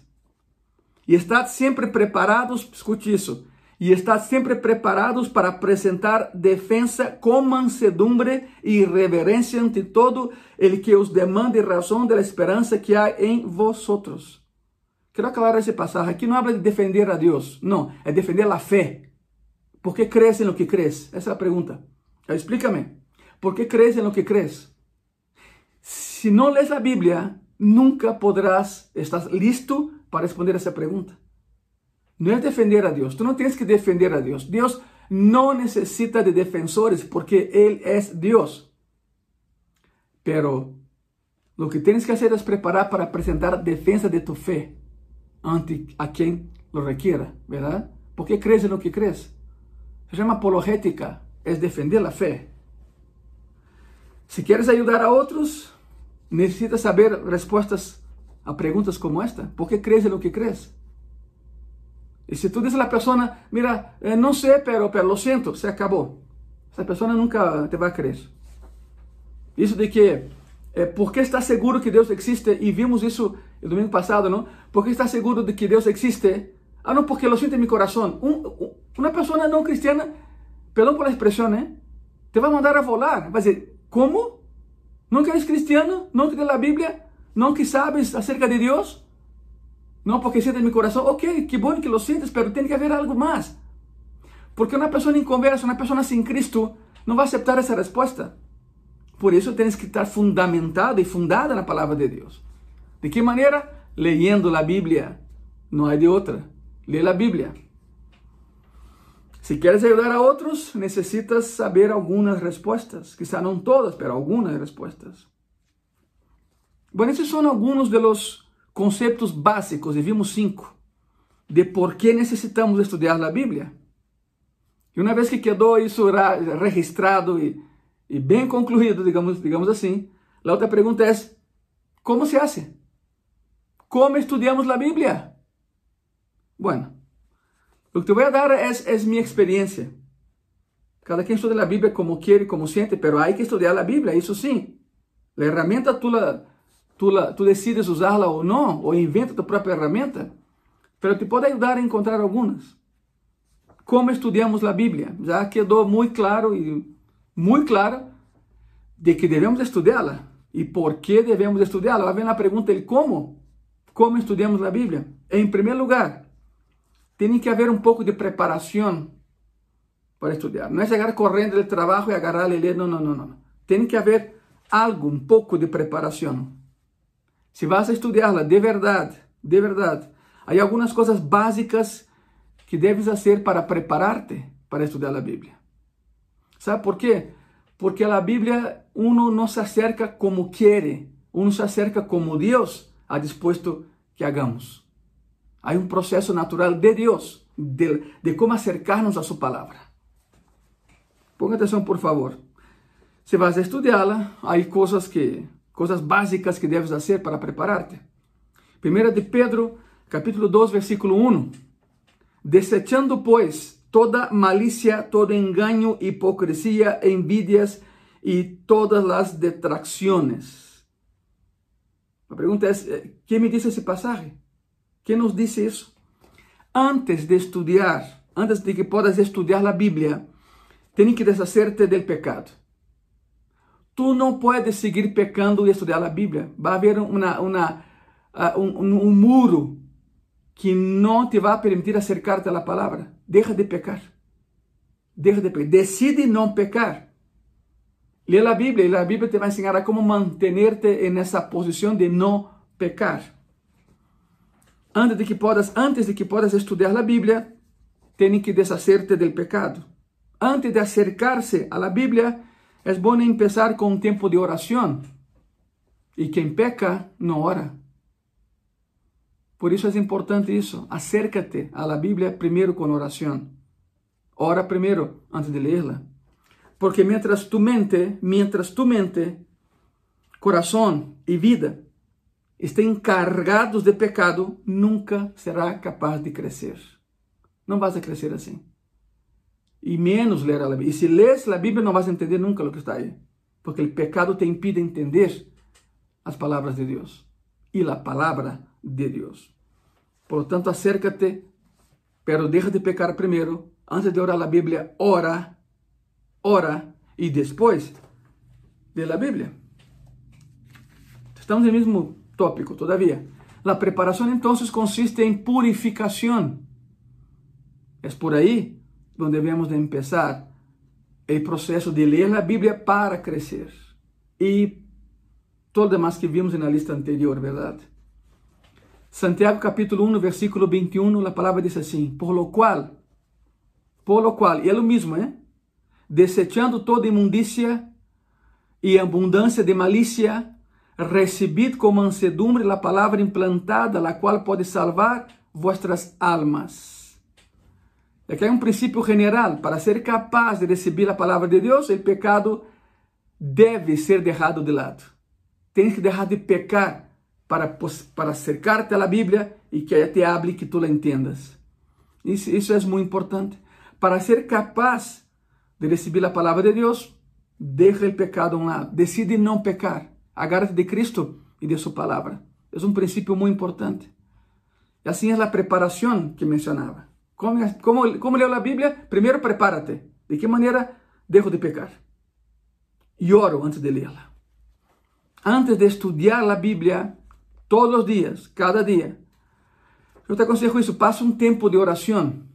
E estad sempre preparados, escute isso, e estad sempre preparados para apresentar defensa com mansedumbre e reverência ante todo el que os demande razão da esperança que há em vosotros. Quero aclarar esse passagem. Aqui não habla de defender a Deus, não, é defender a fé. ¿Por que crees em lo que crees? Essa é a pergunta. Explícame. ¿Por que crees em lo que crees? Se não lees a Bíblia, nunca podrás, estás listo para responder essa pergunta. Não é defender a Deus. Tu não tens que defender a Deus. Deus não necessita de defensores porque Ele é Deus. Pero o que tens que fazer é preparar para apresentar defesa de tu fé ante a quem lo requiera, ¿verdad? ¿Por qué crees en lo que crees? Se chama apologética, é defender a fé. Se queres ajudar a outros, necessitas saber respostas a perguntas como esta. ¿Por que crees em lo que crees? E se tu dizes a pessoa, mira, eh, não sei, pero, lo siento, se acabou. Essa pessoa nunca te vai crer. Isso de que, eh, porque está seguro que Deus existe, e vimos isso no domingo passado, não? Porque está seguro de que Deus existe. Ah, não, porque lo siento em meu coração. Um, um, uma pessoa não cristiana, perdão por a expressão, né? Te vai mandar a volar. Vai dizer, como? Não que eres cristiano? Não que a Bíblia? Não que sabes acerca de Deus? Não porque sientes em meu coração. Ok, que bom que lo sientes, pero tem que haver algo mais. Porque uma pessoa inconversa, uma pessoa sem Cristo, não vai aceitar essa resposta. Por isso tens que estar fundamentado e fundada na palavra de Deus. De que maneira? Leyendo a Bíblia. Não há de outra. Lê a Bíblia. Se queres ajudar a outros, necessitas saber algumas respostas. Quizá não todas, mas algumas respostas. Bom, esses são alguns dos conceitos básicos, e vimos cinco, de por que necessitamos estudar a Bíblia. E uma vez que quedou isso registrado e, e bem concluído, digamos, digamos assim, a outra pergunta é: como se hace? Como estudamos a Bíblia? Bueno, o que te vou dar é, é minha experiência. Cada quem estuda a Bíblia como quer e como sente, pero há que estudar a Bíblia, isso sim. A ferramenta tu la tu, la, tu decides usá-la ou não, ou inventa tua própria ferramenta, mas te pode ajudar a encontrar algumas. Como estudamos a Bíblia? Já quedou muito claro e muito claro de que devemos estudá-la e por que devemos estudá-la. Vai vem a pergunta de como? Como estudamos a Bíblia? Em primeiro lugar, tem que haver um pouco de preparação para estudar. Não é chegar correndo do trabalho e agarrar e ler, não, não, não, não. Tem que haver algo, um pouco de preparação. Se vas a estudá-la de verdade, de verdade, há algumas coisas básicas que deves fazer para preparar-te para estudar a Bíblia. ¿Sabe por quê? Porque a Bíblia uno não se acerca como quer, uno se acerca como Deus ha dispuesto que hagamos. Há um processo natural de Deus, de, de como acercarnos a sua palavra. Ponga atenção, por favor. Se vas a estudá-la, há coisas que coisas básicas que deves fazer para preparar-te. Primeira de Pedro, capítulo 2, versículo 1. Desechando, pois, toda malícia, todo engano, hipocrisia, envidias e todas as detracções. A pergunta é: quem me disse esse passagem? Quem nos disse isso? Antes de estudar, antes de que possas estudar a Bíblia, tem que deshacer-te del pecado. Tu não puedes seguir pecando e estudar a Bíblia. Vai haver uma, uma, uh, um, um, muro que não te vai permitir acercar-te à palavra. Deixa de pecar. Deixa de pecar. Decide não pecar. Lê a Bíblia e a Bíblia te vai ensinar a como manter-te nessa posição de não pecar. Antes de que podas, antes de que podas estudar a Bíblia, tem que deshacer-te del pecado. Antes de acercar-se à Bíblia, é bom começar com um tempo de oração. E quem peca não ora. Por isso é importante isso. Acércate à Bíblia primeiro com oração. Ora primeiro antes de lerla. Porque mientras tu mente, mientras tu mente, coração e vida estén cargados de pecado, nunca será capaz de crescer. Não vas a crescer assim e menos ler a Bíblia. E se lês a Bíblia, não vas a entender nunca o que está aí, porque o pecado te impide entender as palavras de Deus e a palavra de Deus. Por tanto, acércate, pero deja de pecar primero. Antes de orar la Biblia, ora, ora y después de la Biblia. Estamos en el mismo tópico todavía. La preparación entonces consiste en purificación. Es por ahí donde debemos de empezar el proceso de leer la Biblia para crecer. Y todo lo que vimos en la lista anterior, ¿verdad? Santiago capítulo 1, versículo 21, la palabra dice así, por lo cual, por lo cual, y es lo mismo, ¿eh? Desechando toda inmundicia y abundancia de malicia, recibid con mansedumbre la palabra implantada, la cual puede salvar vuestras almas. Aquí hay un principio general, para ser capaz de recibir la palabra de Dios, el pecado debe ser dejado de lado. Tienes que dejar de pecar para, para acercarte a la Biblia y que ella te hable y que tú la entiendas. Eso, eso es muy importante. Para ser capaz de recibir la palabra de Dios, deja el pecado a un lado. Decide no pecar. Agárrate de Cristo y de su palabra. Es un principio muy importante. Y así es la preparación que mencionaba. ¿Cómo, cómo, cómo leo la Biblia? Primero prepárate. ¿De qué manera dejo de pecar? Y oro antes de leerla. Antes de estudiar la Biblia, todos los días, cada día. Yo te aconsejo eso, pasa un tiempo de oración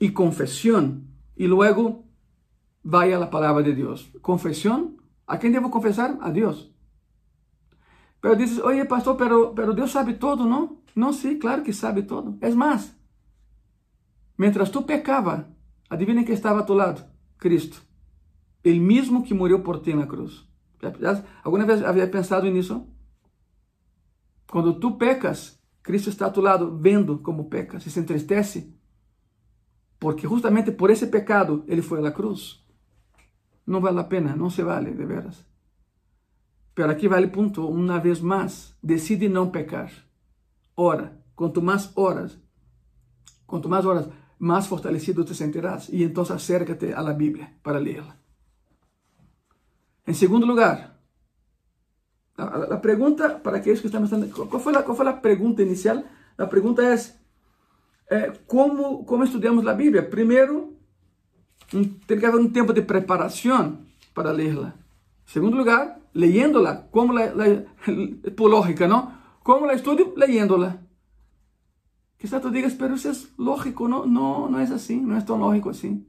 y confesión y luego vaya la palabra de Dios. Confesión, ¿a quién debo confesar? A Dios. Pero dices, oye pastor, pero, pero Dios sabe todo, ¿no? No, sí, claro que sabe todo. Es más, mientras tú pecaba, adivinen que estaba a tu lado, Cristo. El mismo que murió por ti en la cruz. ¿Alguna vez había pensado en eso? Quando tu pecas, Cristo está a tu lado vendo como pecas se entristece. Porque justamente por esse pecado ele foi à cruz. Não vale a pena, não se vale, de veras. Pero aqui vale ponto, uma vez mais, decide não pecar. Ora, quanto mais horas, quanto mais horas, mais fortalecido te sentirás. E então acércate a la Bíblia para lê-la. Em segundo lugar, La, pregunta, para aquellos que están pensando, ¿cuál fue la, cuál fue la pregunta inicial? La pregunta es, eh, ¿cómo, ¿cómo estudiamos la Biblia? Primero, tiene que haber un tiempo de preparación para leerla. En segundo lugar, leyéndola, como la, la, (laughs) por lógica, ¿no? ¿Cómo la estudio? Leyéndola. Quizás tú digas, pero eso es lógico, no, no, no es así, no es tan lógico así.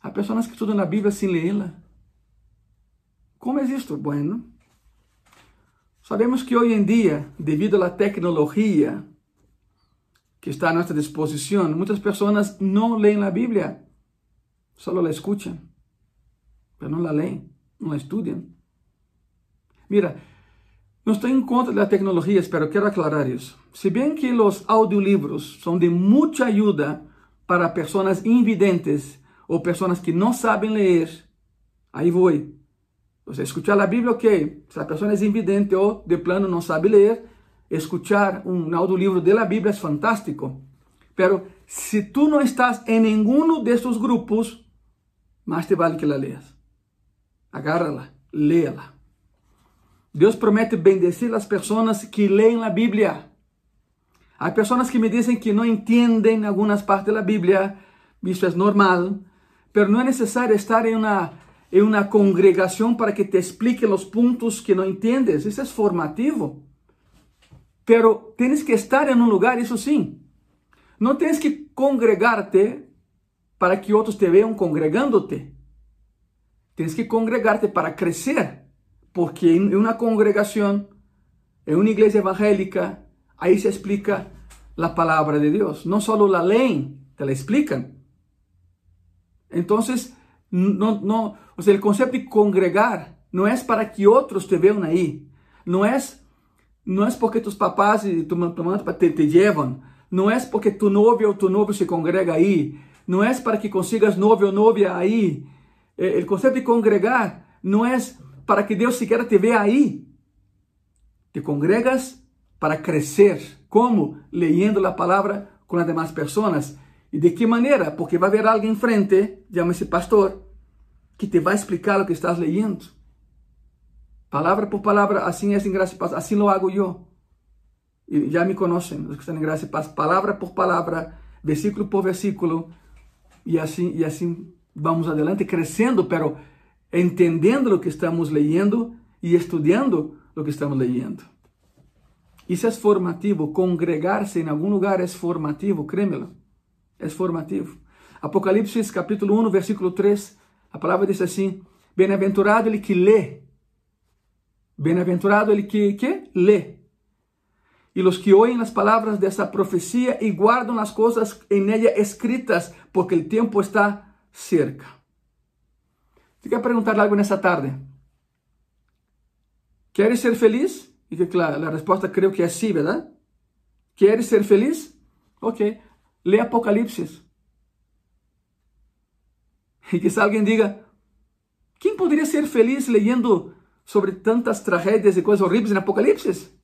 Hay personas que estudian la Biblia sin leerla. ¿Cómo es esto? Bueno, Sabemos que hoje em dia, devido à tecnologia que está a nossa disposição, muitas pessoas não leem a Bíblia, só la escutam, mas não la leem, não la estudam. Mira, não estou em contra da tecnologia, pero quero aclarar isso. Se bem que os audiolivros são de muita ajuda para pessoas invidentes ou pessoas que não sabem ler, aí vou. O sea, escuchar la Biblia, ok. Si la persona es invidente o de plano no sabe leer, escuchar un audiolibro de la Biblia es fantástico. Pero si tú no estás en ninguno de estos grupos, más te vale que la leas. Agárrala, léala. Deus promete bendecir as pessoas que leem a Bíblia. Há pessoas que me dizem que não entendem algumas partes da Bíblia, isso é normal, mas não é necessário estar em uma en una congregación para que te explique los puntos que no entiendes. Eso es formativo. Pero tienes que estar en un lugar, eso sí. No tienes que congregarte para que otros te vean congregándote. Tienes que congregarte para crecer. Porque en una congregación, en una iglesia evangélica, ahí se explica la palabra de Dios. No solo la leen, te la explican. Entonces, no, no, o sea, el concepto de congregar no es para que otros te vean ahí. No es, no es porque tus papás y tu, tu te, te llevan. No es porque tu novia o tu novio se congrega ahí. No es para que consigas novio o novia ahí. El concepto de congregar no es para que Dios siquiera te vea ahí. Te congregas para crecer. ¿Cómo? Leyendo la palabra con las demás personas. ¿Y de qué manera? Porque va a haber alguien enfrente, llámese pastor, que te vai explicar o que estás leyendo. Palavra por palavra, assim é em graça e paz. Assim lo hago eu. y ya me conocen, los que están en gracia y paz, palabra por palabra, versículo por versículo, y así, y así vamos adelante, creciendo, pero entendiendo lo que estamos leyendo y estudiando lo que estamos leyendo. Isso é formativo. Congregar-se em algum lugar é formativo, créemelo. É formativo. Apocalipse capítulo 1, versículo 3, a palavra diz assim: Bem-aventurado ele que lê. Bem-aventurado ele que, que lê. E os que oem as palavras dessa profecia e guardam as coisas em ela escritas, porque o tempo está cerca. Te quero perguntar algo nessa tarde. Queres ser feliz? E que claro, a resposta creio que é sim, verdade? Queres ser feliz? Ok. Lê Apocalipse. E que se alguém diga, quem poderia ser feliz lendo sobre tantas tragédias e coisas horríveis em Apocalipse?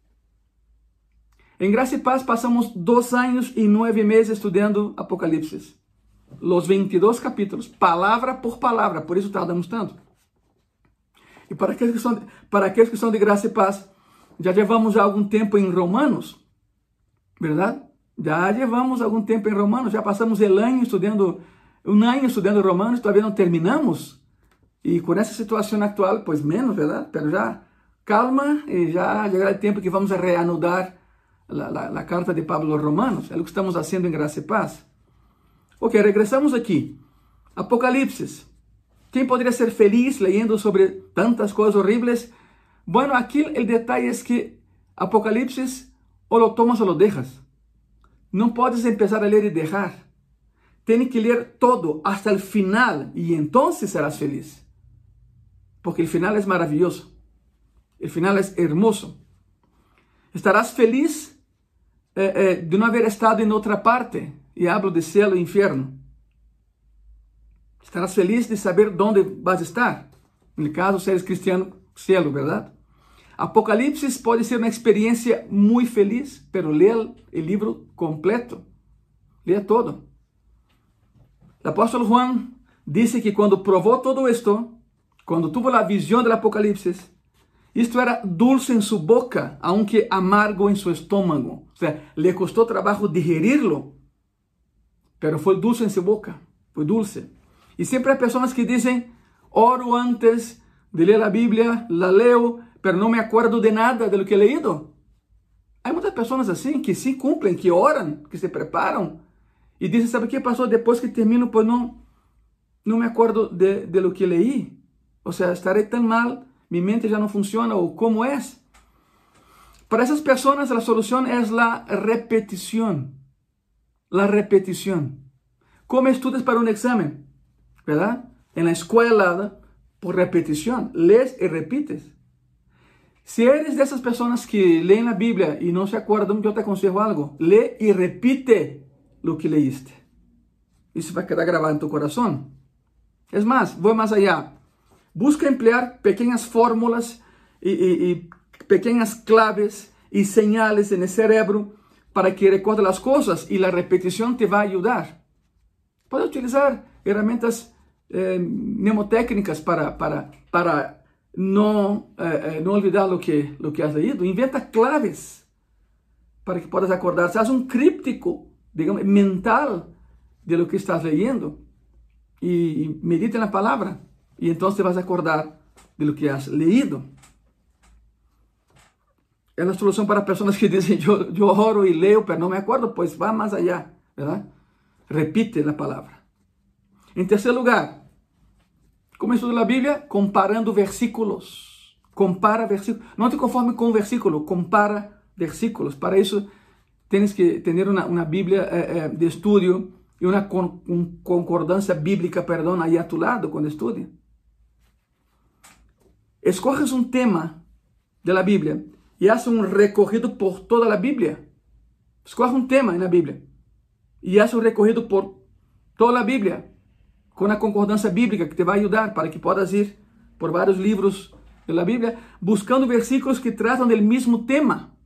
Em Graça e Paz passamos dois anos e nove meses estudando Apocalipse. Os 22 capítulos, palavra por palavra, por isso tardamos tanto. E para aqueles que são, para aqueles que são de Graça e Paz, já levamos algum tempo em Romanos, verdade? Já levamos algum tempo em Romanos, já passamos o ano estudando, um ano estudando Romanos, todavía não terminamos. E com essa situação atual, pois menos, verdade? Pero já calma e já chegará o tempo que vamos reanudar la, la, la, carta de Pablo a los Romanos. É o que estamos fazendo em Graça e Paz. Ok, regressamos aqui. Apocalipse. Quem poderia ser feliz lendo sobre tantas coisas horríveis? Bueno, aqui o detalhe é que Apocalipse ou lo tomas ou lo dejas. Não podes começar a ler e deixar. Tem que ler todo hasta o final e então serás feliz. Porque o final é maravilhoso. O final é hermoso. Estarás feliz eh, eh, de não haver estado em outra parte. E hablo de céu e inferno. Estarás feliz de saber onde vas estar. No caso, se eres cristiano, cielo, verdade? Apocalipse pode ser uma experiência muito feliz, pero lê o livro completo. Lê todo. O apóstolo Juan disse que quando provou todo esto, quando tuvo a visão do Apocalipse, isto era dulce em sua boca, aunque amargo em seu estômago. Ou seja, le custou trabalho digerirlo, pero foi dulce em sua boca, foi dulce. E sempre há pessoas que dizem, oro antes de ler a Bíblia, la leo, pero não me acordo de nada de lo que he leído. Há muitas pessoas assim que sim cumprem, que oram, que se preparam e dizem, sabe o que passou depois que termino, pois não, não me acordo de, de lo que leí. Ou seja, estarei tão mal, minha mente já não funciona, ou como é? Para essas pessoas, a solução é a repetição. A repetição. Como estudas para um exame? ¿verdad? En la escuela, por repetición, lees y repites. Si eres de esas personas que leen la Biblia y no se acuerdan, yo te aconsejo algo. Lee y repite lo que leíste. Isso vai quedar grabado en tu corazón. Es más, voy más allá. Busca emplear pequeñas fórmulas y, y, y pequeñas claves y señales en el cerebro para que recuerde las cosas y la repetición te va a ayudar. Puedes utilizar herramientas eh, mnemotécnicas para, para, para não, eh, não olvidar o que, lo que has leído. Inventa claves para que puedas acordar. Haz um críptico, digamos, mental de lo que estás leyendo e, e medita na palavra. E então te vas a acordar de lo que has leído. É a solução para pessoas que dizem, eu, oro e leio, mas não me acordo, pois vá mais allá, ¿verdad? Repite a palavra. Em terceiro lugar, como estuda a Bíblia? Comparando versículos. Compara versículos. Não te conforme com o versículo, compara versículos. Para isso, tens que ter uma, Bíblia eh, eh, de estudo e uma concordância bíblica, perdão, aí a tu lado quando estude. Escoges um tema da Bíblia e haces um recorrido por toda a Bíblia. Escoge um tema na Bíblia e haces um recorrido por toda a Bíblia com a concordância bíblica que te vai ajudar para que possas ir por vários livros da Bíblia buscando versículos que tratam do mesmo tema.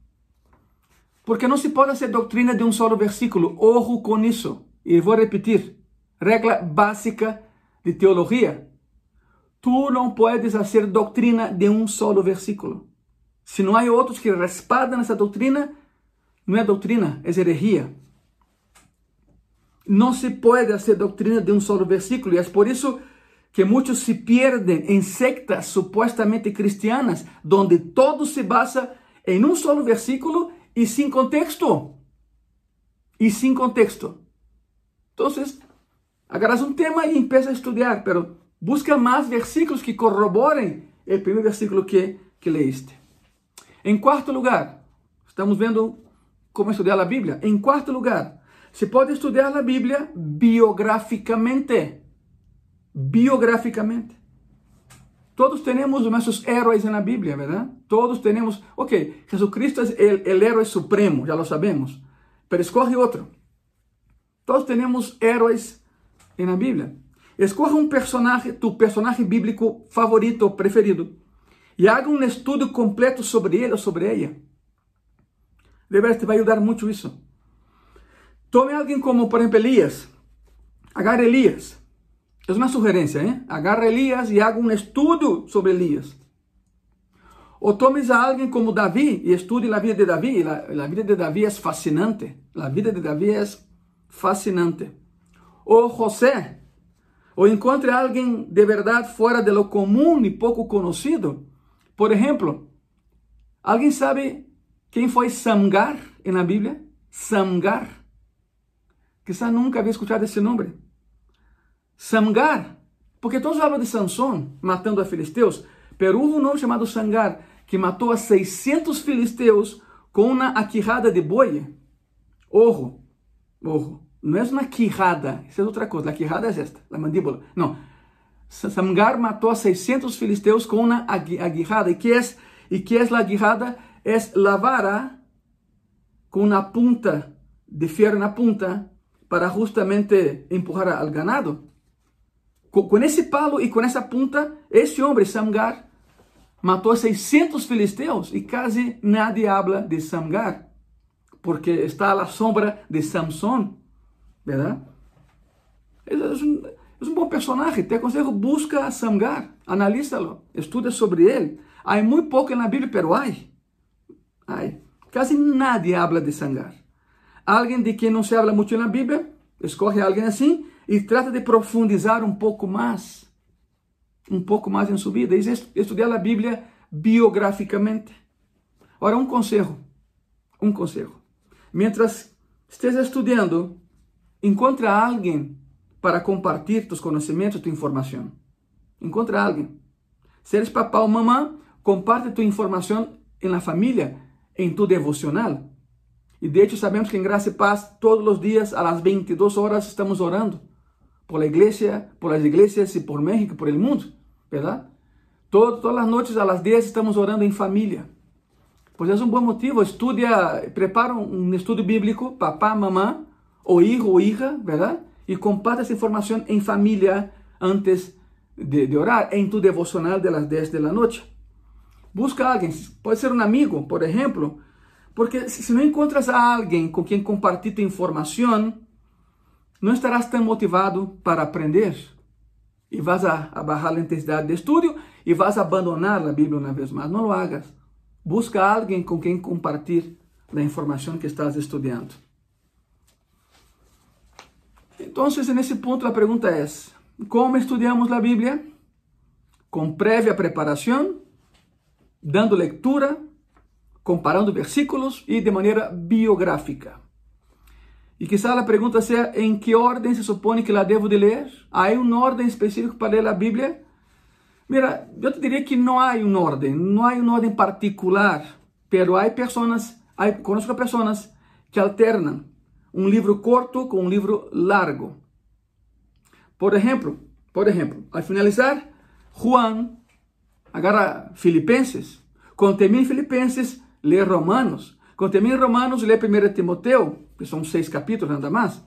Porque não se pode fazer doutrina de um solo versículo. Ojo com isso. E vou repetir. Regra básica de teologia. Tu não podes fazer doutrina de um solo versículo. Se não há outros que respaldam essa doutrina, não é doutrina, é herejia. Não se pode fazer doutrina de um solo versículo, e é por isso que muitos se perdem em sectas supostamente cristianas, onde todo se basa em um solo versículo e sem contexto. E sem contexto. Então, agarras um tema e empieza a estudar, pero busca mais versículos que corroborem o primeiro versículo que, que leíste. Em quarto lugar, estamos vendo como estudar a Bíblia. Em quarto lugar, se pode estudar a Bíblia biograficamente. Biograficamente. Todos temos nossos heróis na Bíblia, verdade? Todos temos. Ok, Jesucristo é o, herói supremo, já lo sabemos. Pero escorre outro. Todos temos heróis na Bíblia. Escorra um personagem, tu personagem bíblico favorito, preferido, e haga um estudo completo sobre ele ou sobre ela. De verdade, te vai ajudar muito isso. Tome alguém como, por exemplo, Elias. Agarre Elias. É uma sugerência, ¿eh? Agarre Elias e haga um estudo sobre Elias. Ou tomes a alguém como Davi e estude a vida de Davi. A vida de Davi é fascinante. A vida de Davi é fascinante. Ou José. Ou encontre alguém de verdade fora de lo comum e pouco conhecido. Por exemplo, alguém sabe quem foi Samgar na Bíblia? Samgar. Quizá nunca havia escutado esse nome. Samgar, porque todos falam de Sansão matando a filisteus, pero houve um nome chamado Sangar, que matou a 600 filisteus com uma aquirrada de boi. Orro, orro. Não é uma quirrada, isso é outra coisa. A quirrada é esta, a mandíbula. Não. Samgar matou a 600 filisteus com uma aguirrada. E que é, e que é a aguirrada? É la vara com uma punta de ferro na punta para justamente empurrar al ganado. Com esse palo e com essa punta, esse homem, Samgar, matou 600 filisteus e quase nadie habla de Samgar, porque está à sombra de Samson, verdade? É um, é um bom personagem, te aconselho, busca Samgar, analízalo, estuda sobre ele. Há muito pouco na Bíblia, pero ai, ai, quase nadie habla de Samgar. Alguém de quem não se habla muito na Bíblia, escorre alguém assim e trata de profundizar um pouco mais, um pouco mais em sua vida, e estudar a Bíblia biograficamente. Ora, um conselho, um conselho. Mientras esteja estudando, encontra alguém para compartilhar tus conhecimentos, tua informação. Encontra alguém. Se eres papá ou mamã, comparte tua informação em la família, em tu devocional. E de hecho sabemos que em Graça e Paz, todos os dias, às 22 horas, estamos orando por la iglesia, por las iglesias y por México, por el mundo, ¿verdad? Todo, todas las noches a las 10 estamos orando en familia. Pues es un buen motivo, estudia, prepara un estudio bíblico, papá, mamá, o hijo o hija, ¿verdad? Y comparte esa información en familia antes de, de orar, en tu devocional de las 10 de la noche. Busca a alguien, pode ser um amigo, por exemplo, porque se não encontras a alguém com quem compartilhar tua informação, não estarás tão motivado para aprender e vas a, a bajar a intensidade de estudo e vas a abandonar a Bíblia uma vez mais. Não lo hagas. Busca alguém com quem compartilhar a informação que estás estudando. Então, nesse ponto, a pergunta é: como estudamos a Bíblia? Com prévia preparação, dando leitura, comparando versículos e de maneira biográfica. E quizá a pergunta seja, em que ordem se supõe que la devo de ler? Há uma ordem específica para ler a Bíblia? Mira, eu te diria que não há uma ordem, não há uma ordem particular, pero há pessoas, há, conozco pessoas que alternam um livro curto com um livro largo. Por exemplo, por exemplo, ao finalizar, Juan agarra Filipenses, quando termina Filipenses, lê Romanos, quando termina Romanos, lê 1 Timoteu, que são seis capítulos nada mais.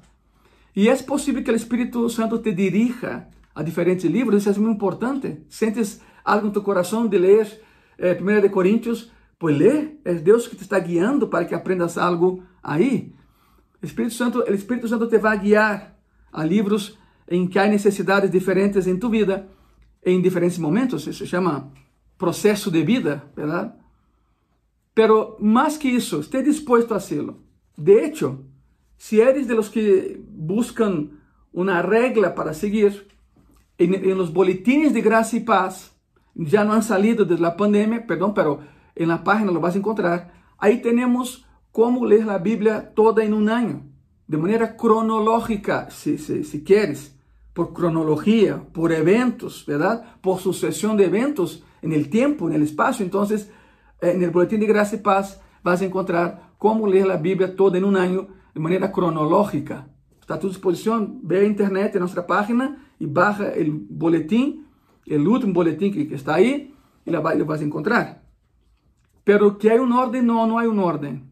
E é possível que o Espírito Santo te dirija a diferentes livros, isso é muito importante. Sentes algo em tu coração de ler eh, 1 de Coríntios, pois lê, é Deus que te está guiando para que aprendas algo aí. O Espírito Santo, o Espírito Santo te vai guiar a livros em que há necessidades diferentes em tu vida, em diferentes momentos, isso se chama processo de vida, verdade? Pero mais que isso, esteja disposto a hacerlo. De hecho, si eres de los que buscan una regla para seguir, en, los boletines de gracia y paz, ya no han salido desde la pandemia, perdón, pero en la página lo vas a encontrar. Ahí tenemos cómo leer la Biblia toda en un año, de manera cronológica, si, si, si quieres, por cronología, por eventos, ¿verdad? Por sucesión de eventos en el tiempo, en el espacio. Entonces, en el boletín de gracia y paz vas a encontrar cómo leer la Biblia toda en un año de manera cronológica. Está a tu disposición, ve a internet en nuestra página y baja el boletín, el último boletín que, que está ahí, y lo vas a encontrar. Pero que hay un orden, no, no hay un orden.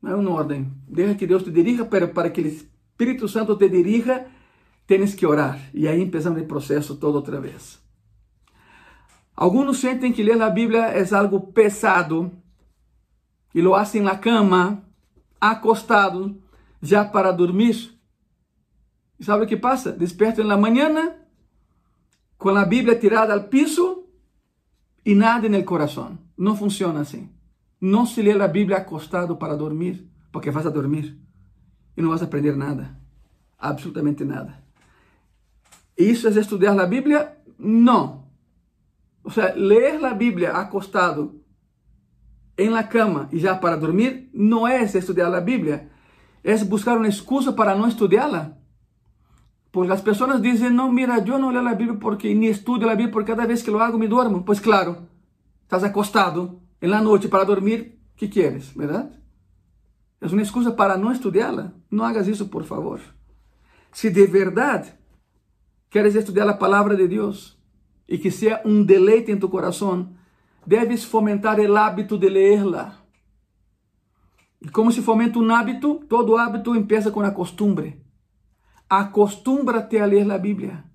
No hay un orden. Deja que Dios te dirija, pero para que el Espíritu Santo te dirija, tienes que orar. Y ahí empezamos el proceso todo otra vez. Algunos sienten que leer la Biblia es algo pesado y lo hacen en la cama, acostado, ya para dormir. ¿Y sabe qué pasa? Despierto en la mañana con la Biblia tirada al piso y nada en el corazón. No funciona así. No se lee la Biblia acostado para dormir, porque vas a dormir y no vas a aprender nada, absolutamente nada. ¿Eso es estudiar la Biblia? No. O sea, leer la Biblia acostado en la cama y ya para dormir no es estudiar la Biblia, es buscar una excusa para no estudiarla. Pues las personas dicen, no, mira, yo no leo la Biblia porque ni estudio la Biblia porque cada vez que lo hago me duermo. Pues claro, estás acostado en la noche para dormir, ¿qué quieres, verdad? Es una excusa para no estudiarla. No hagas eso, por favor. Si de verdad quieres estudiar la palabra de Dios y que sea un deleite en tu corazón, debes fomentar el hábito de leerla. Y como se fomenta un hábito, todo hábito empieza con la costumbre. Acostúmbrate a leer la Biblia.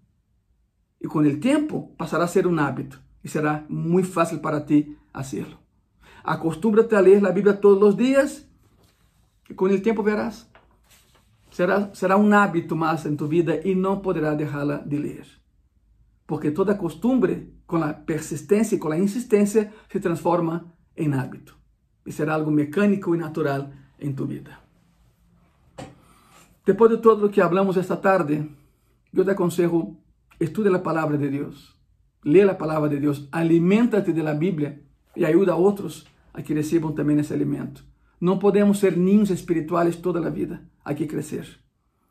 Y con el tiempo pasará a ser un hábito y será muy fácil para ti hacerlo. Acostúmbrate a leer la Biblia todos los días y con el tiempo verás. Será, será un hábito más en tu vida y no podrás dejarla de leer. Porque toda costumbre, con la persistencia y con la insistencia, se transforma en hábito. Y será algo mecánico y natural en tu vida. Después de todo lo que hablamos esta tarde, yo te aconsejo, estudia la palabra de Dios. Lee la palabra de Dios, aliméntate de la Biblia y ayuda a otros a que reciban también ese alimento. No podemos ser niños espirituales toda la vida, hay que crecer.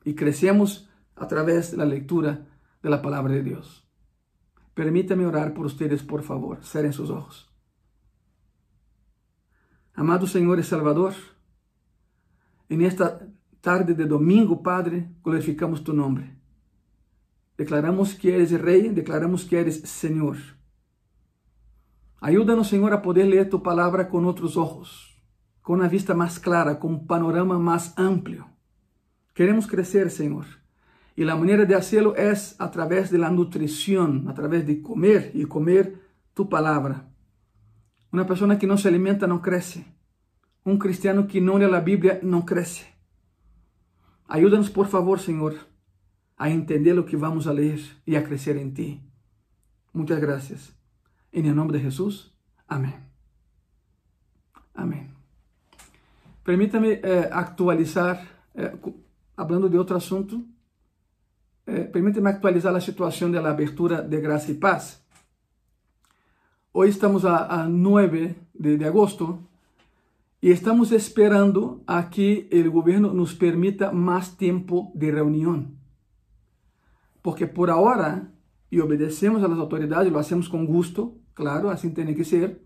Y crecemos a través de la lectura de la palabra de Dios. Permítame orar por ustedes, por favor. Cierren sus ojos. Amado Señor y Salvador, en esta tarde de domingo, Padre, glorificamos tu nombre. Declaramos que eres Rey, declaramos que eres Señor. Ayúdanos, Señor, a poder leer tu palabra con otros ojos, con una vista más clara, con un panorama más amplio. Queremos crecer, Señor. Y la manera de hacerlo es a través de la nutrición, a través de comer y comer tu palabra. Una persona que no se alimenta no crece. Un cristiano que no lee la Biblia no crece. Ayúdanos, por favor, Señor, a entender lo que vamos a leer y a crecer en ti. Muchas gracias. En el nombre de Jesús. Amén. Amén. Permítame eh, actualizar, eh, hablando de outro assunto, eh, permítame actualizar a situação da abertura de Graça e Paz. Hoje estamos a, a 9 de, de agosto e estamos esperando a que o governo nos permita mais tempo de reunião. Porque por agora, e obedecemos às autoridades, lo hacemos com gosto, claro, assim tem que ser.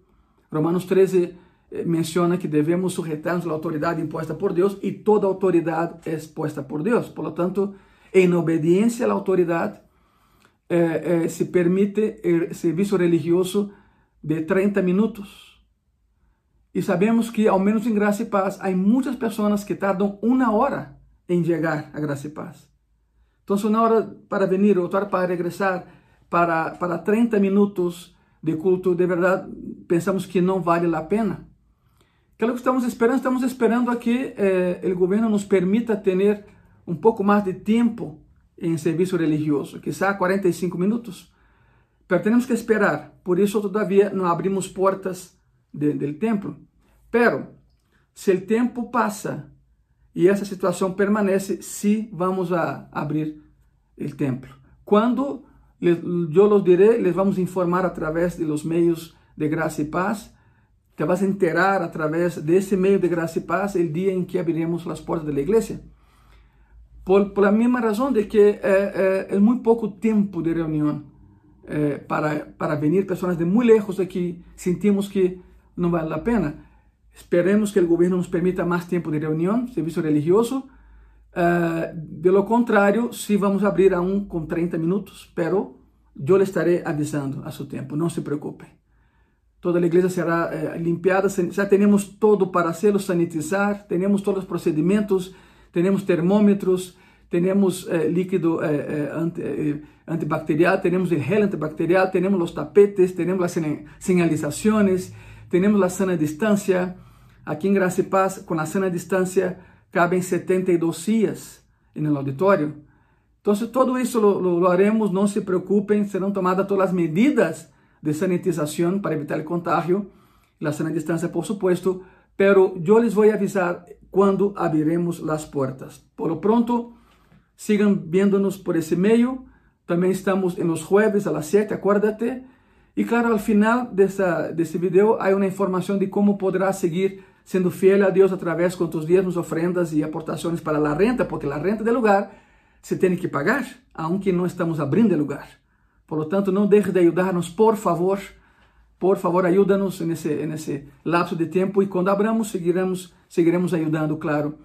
Romanos 13 eh, menciona que devemos sujetarnos à autoridade imposta por Deus e toda autoridade é exposta por Deus. Por lo tanto, em obediência à autoridade, eh, eh, se permite o serviço religioso de 30 minutos e sabemos que, ao menos em Graça e Paz, há muitas pessoas que tardam uma hora em chegar a Graça e Paz. Então, uma hora para vir, outra para regressar, para, para 30 minutos de culto, de verdade, pensamos que não vale a pena. Que é que estamos esperando? Estamos esperando a que eh, o governo nos permita ter um pouco mais de tempo em serviço religioso, quizá 45 minutos. Mas temos que esperar, por isso, todavia, não abrimos portas do templo. Pero, se o tempo passa E essa situação permanece se vamos a abrir o templo. Quando eu los diré, les vamos informar através de los meios de graça e paz. Te vas a enterar através desse meio de graça e paz o dia em que abriremos as portas da igreja. Por, por la mesma razão de que é, é, é muito pouco tempo de reunião é, para, para vir pessoas de muito lejos aqui, sentimos que não vale a pena. Esperemos que o governo nos permita mais tempo de reunião, serviço religioso. Uh, de lo contrário, se vamos abrir a um com 30 minutos, pero eu lhe estarei avisando a seu tempo, não se preocupe. Toda a igreja será eh, limpiada, já temos todo para hacerlo, sanitizar, temos todos os procedimentos, temos termômetros, temos eh, líquido eh, eh anti, eh, antibacterial, temos gel antibacterial, temos os tapetes, temos as sinalizações, temos a sana distância. Aqui em Graça e Paz, com a sana distância, cabem 72 dias no auditório. Então, todo isso lo, haremos, não se preocupem, serão tomadas todas as medidas de sanitização para evitar o contágio, a sana distância, por supuesto, pero eu les vou avisar quando abriremos as portas. Por lo pronto, sigam vendo-nos por esse meio. Também estamos nos jueves a las 7, acuérdate. E claro, ao final dessa, desse vídeo, há uma informação de como poderá seguir sendo fiel a Deus através com tus diezmos, ofrendas e aportações para a renta, porque a renta de lugar se tem que pagar, aunque não estamos abrindo o lugar. Por lo tanto, não deixe de ajudar-nos, por favor. Por favor, ajuda-nos nesse, nesse lapso de tempo e quando abramos, seguiremos, seguiremos ajudando, claro.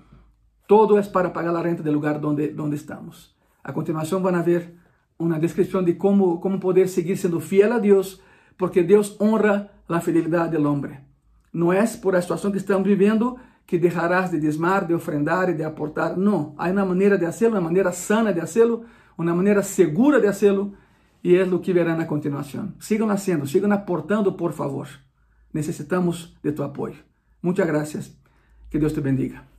Todo é para pagar a renta do lugar onde, onde estamos. A continuação, vão haver uma descrição de como, como poder seguir sendo fiel a Deus, porque Deus honra a fidelidade do homem. Não é por a situação que estamos vivendo que deixarás de desmar, de ofrendar e de aportar. Não. Há uma maneira de hacerlo, uma maneira sana de hacerlo, uma maneira segura de hacerlo, e é o que verán na continuação. Sigam haciendo, sigam aportando, por favor. Necessitamos de tu apoio. Muitas graças. Que Deus te bendiga.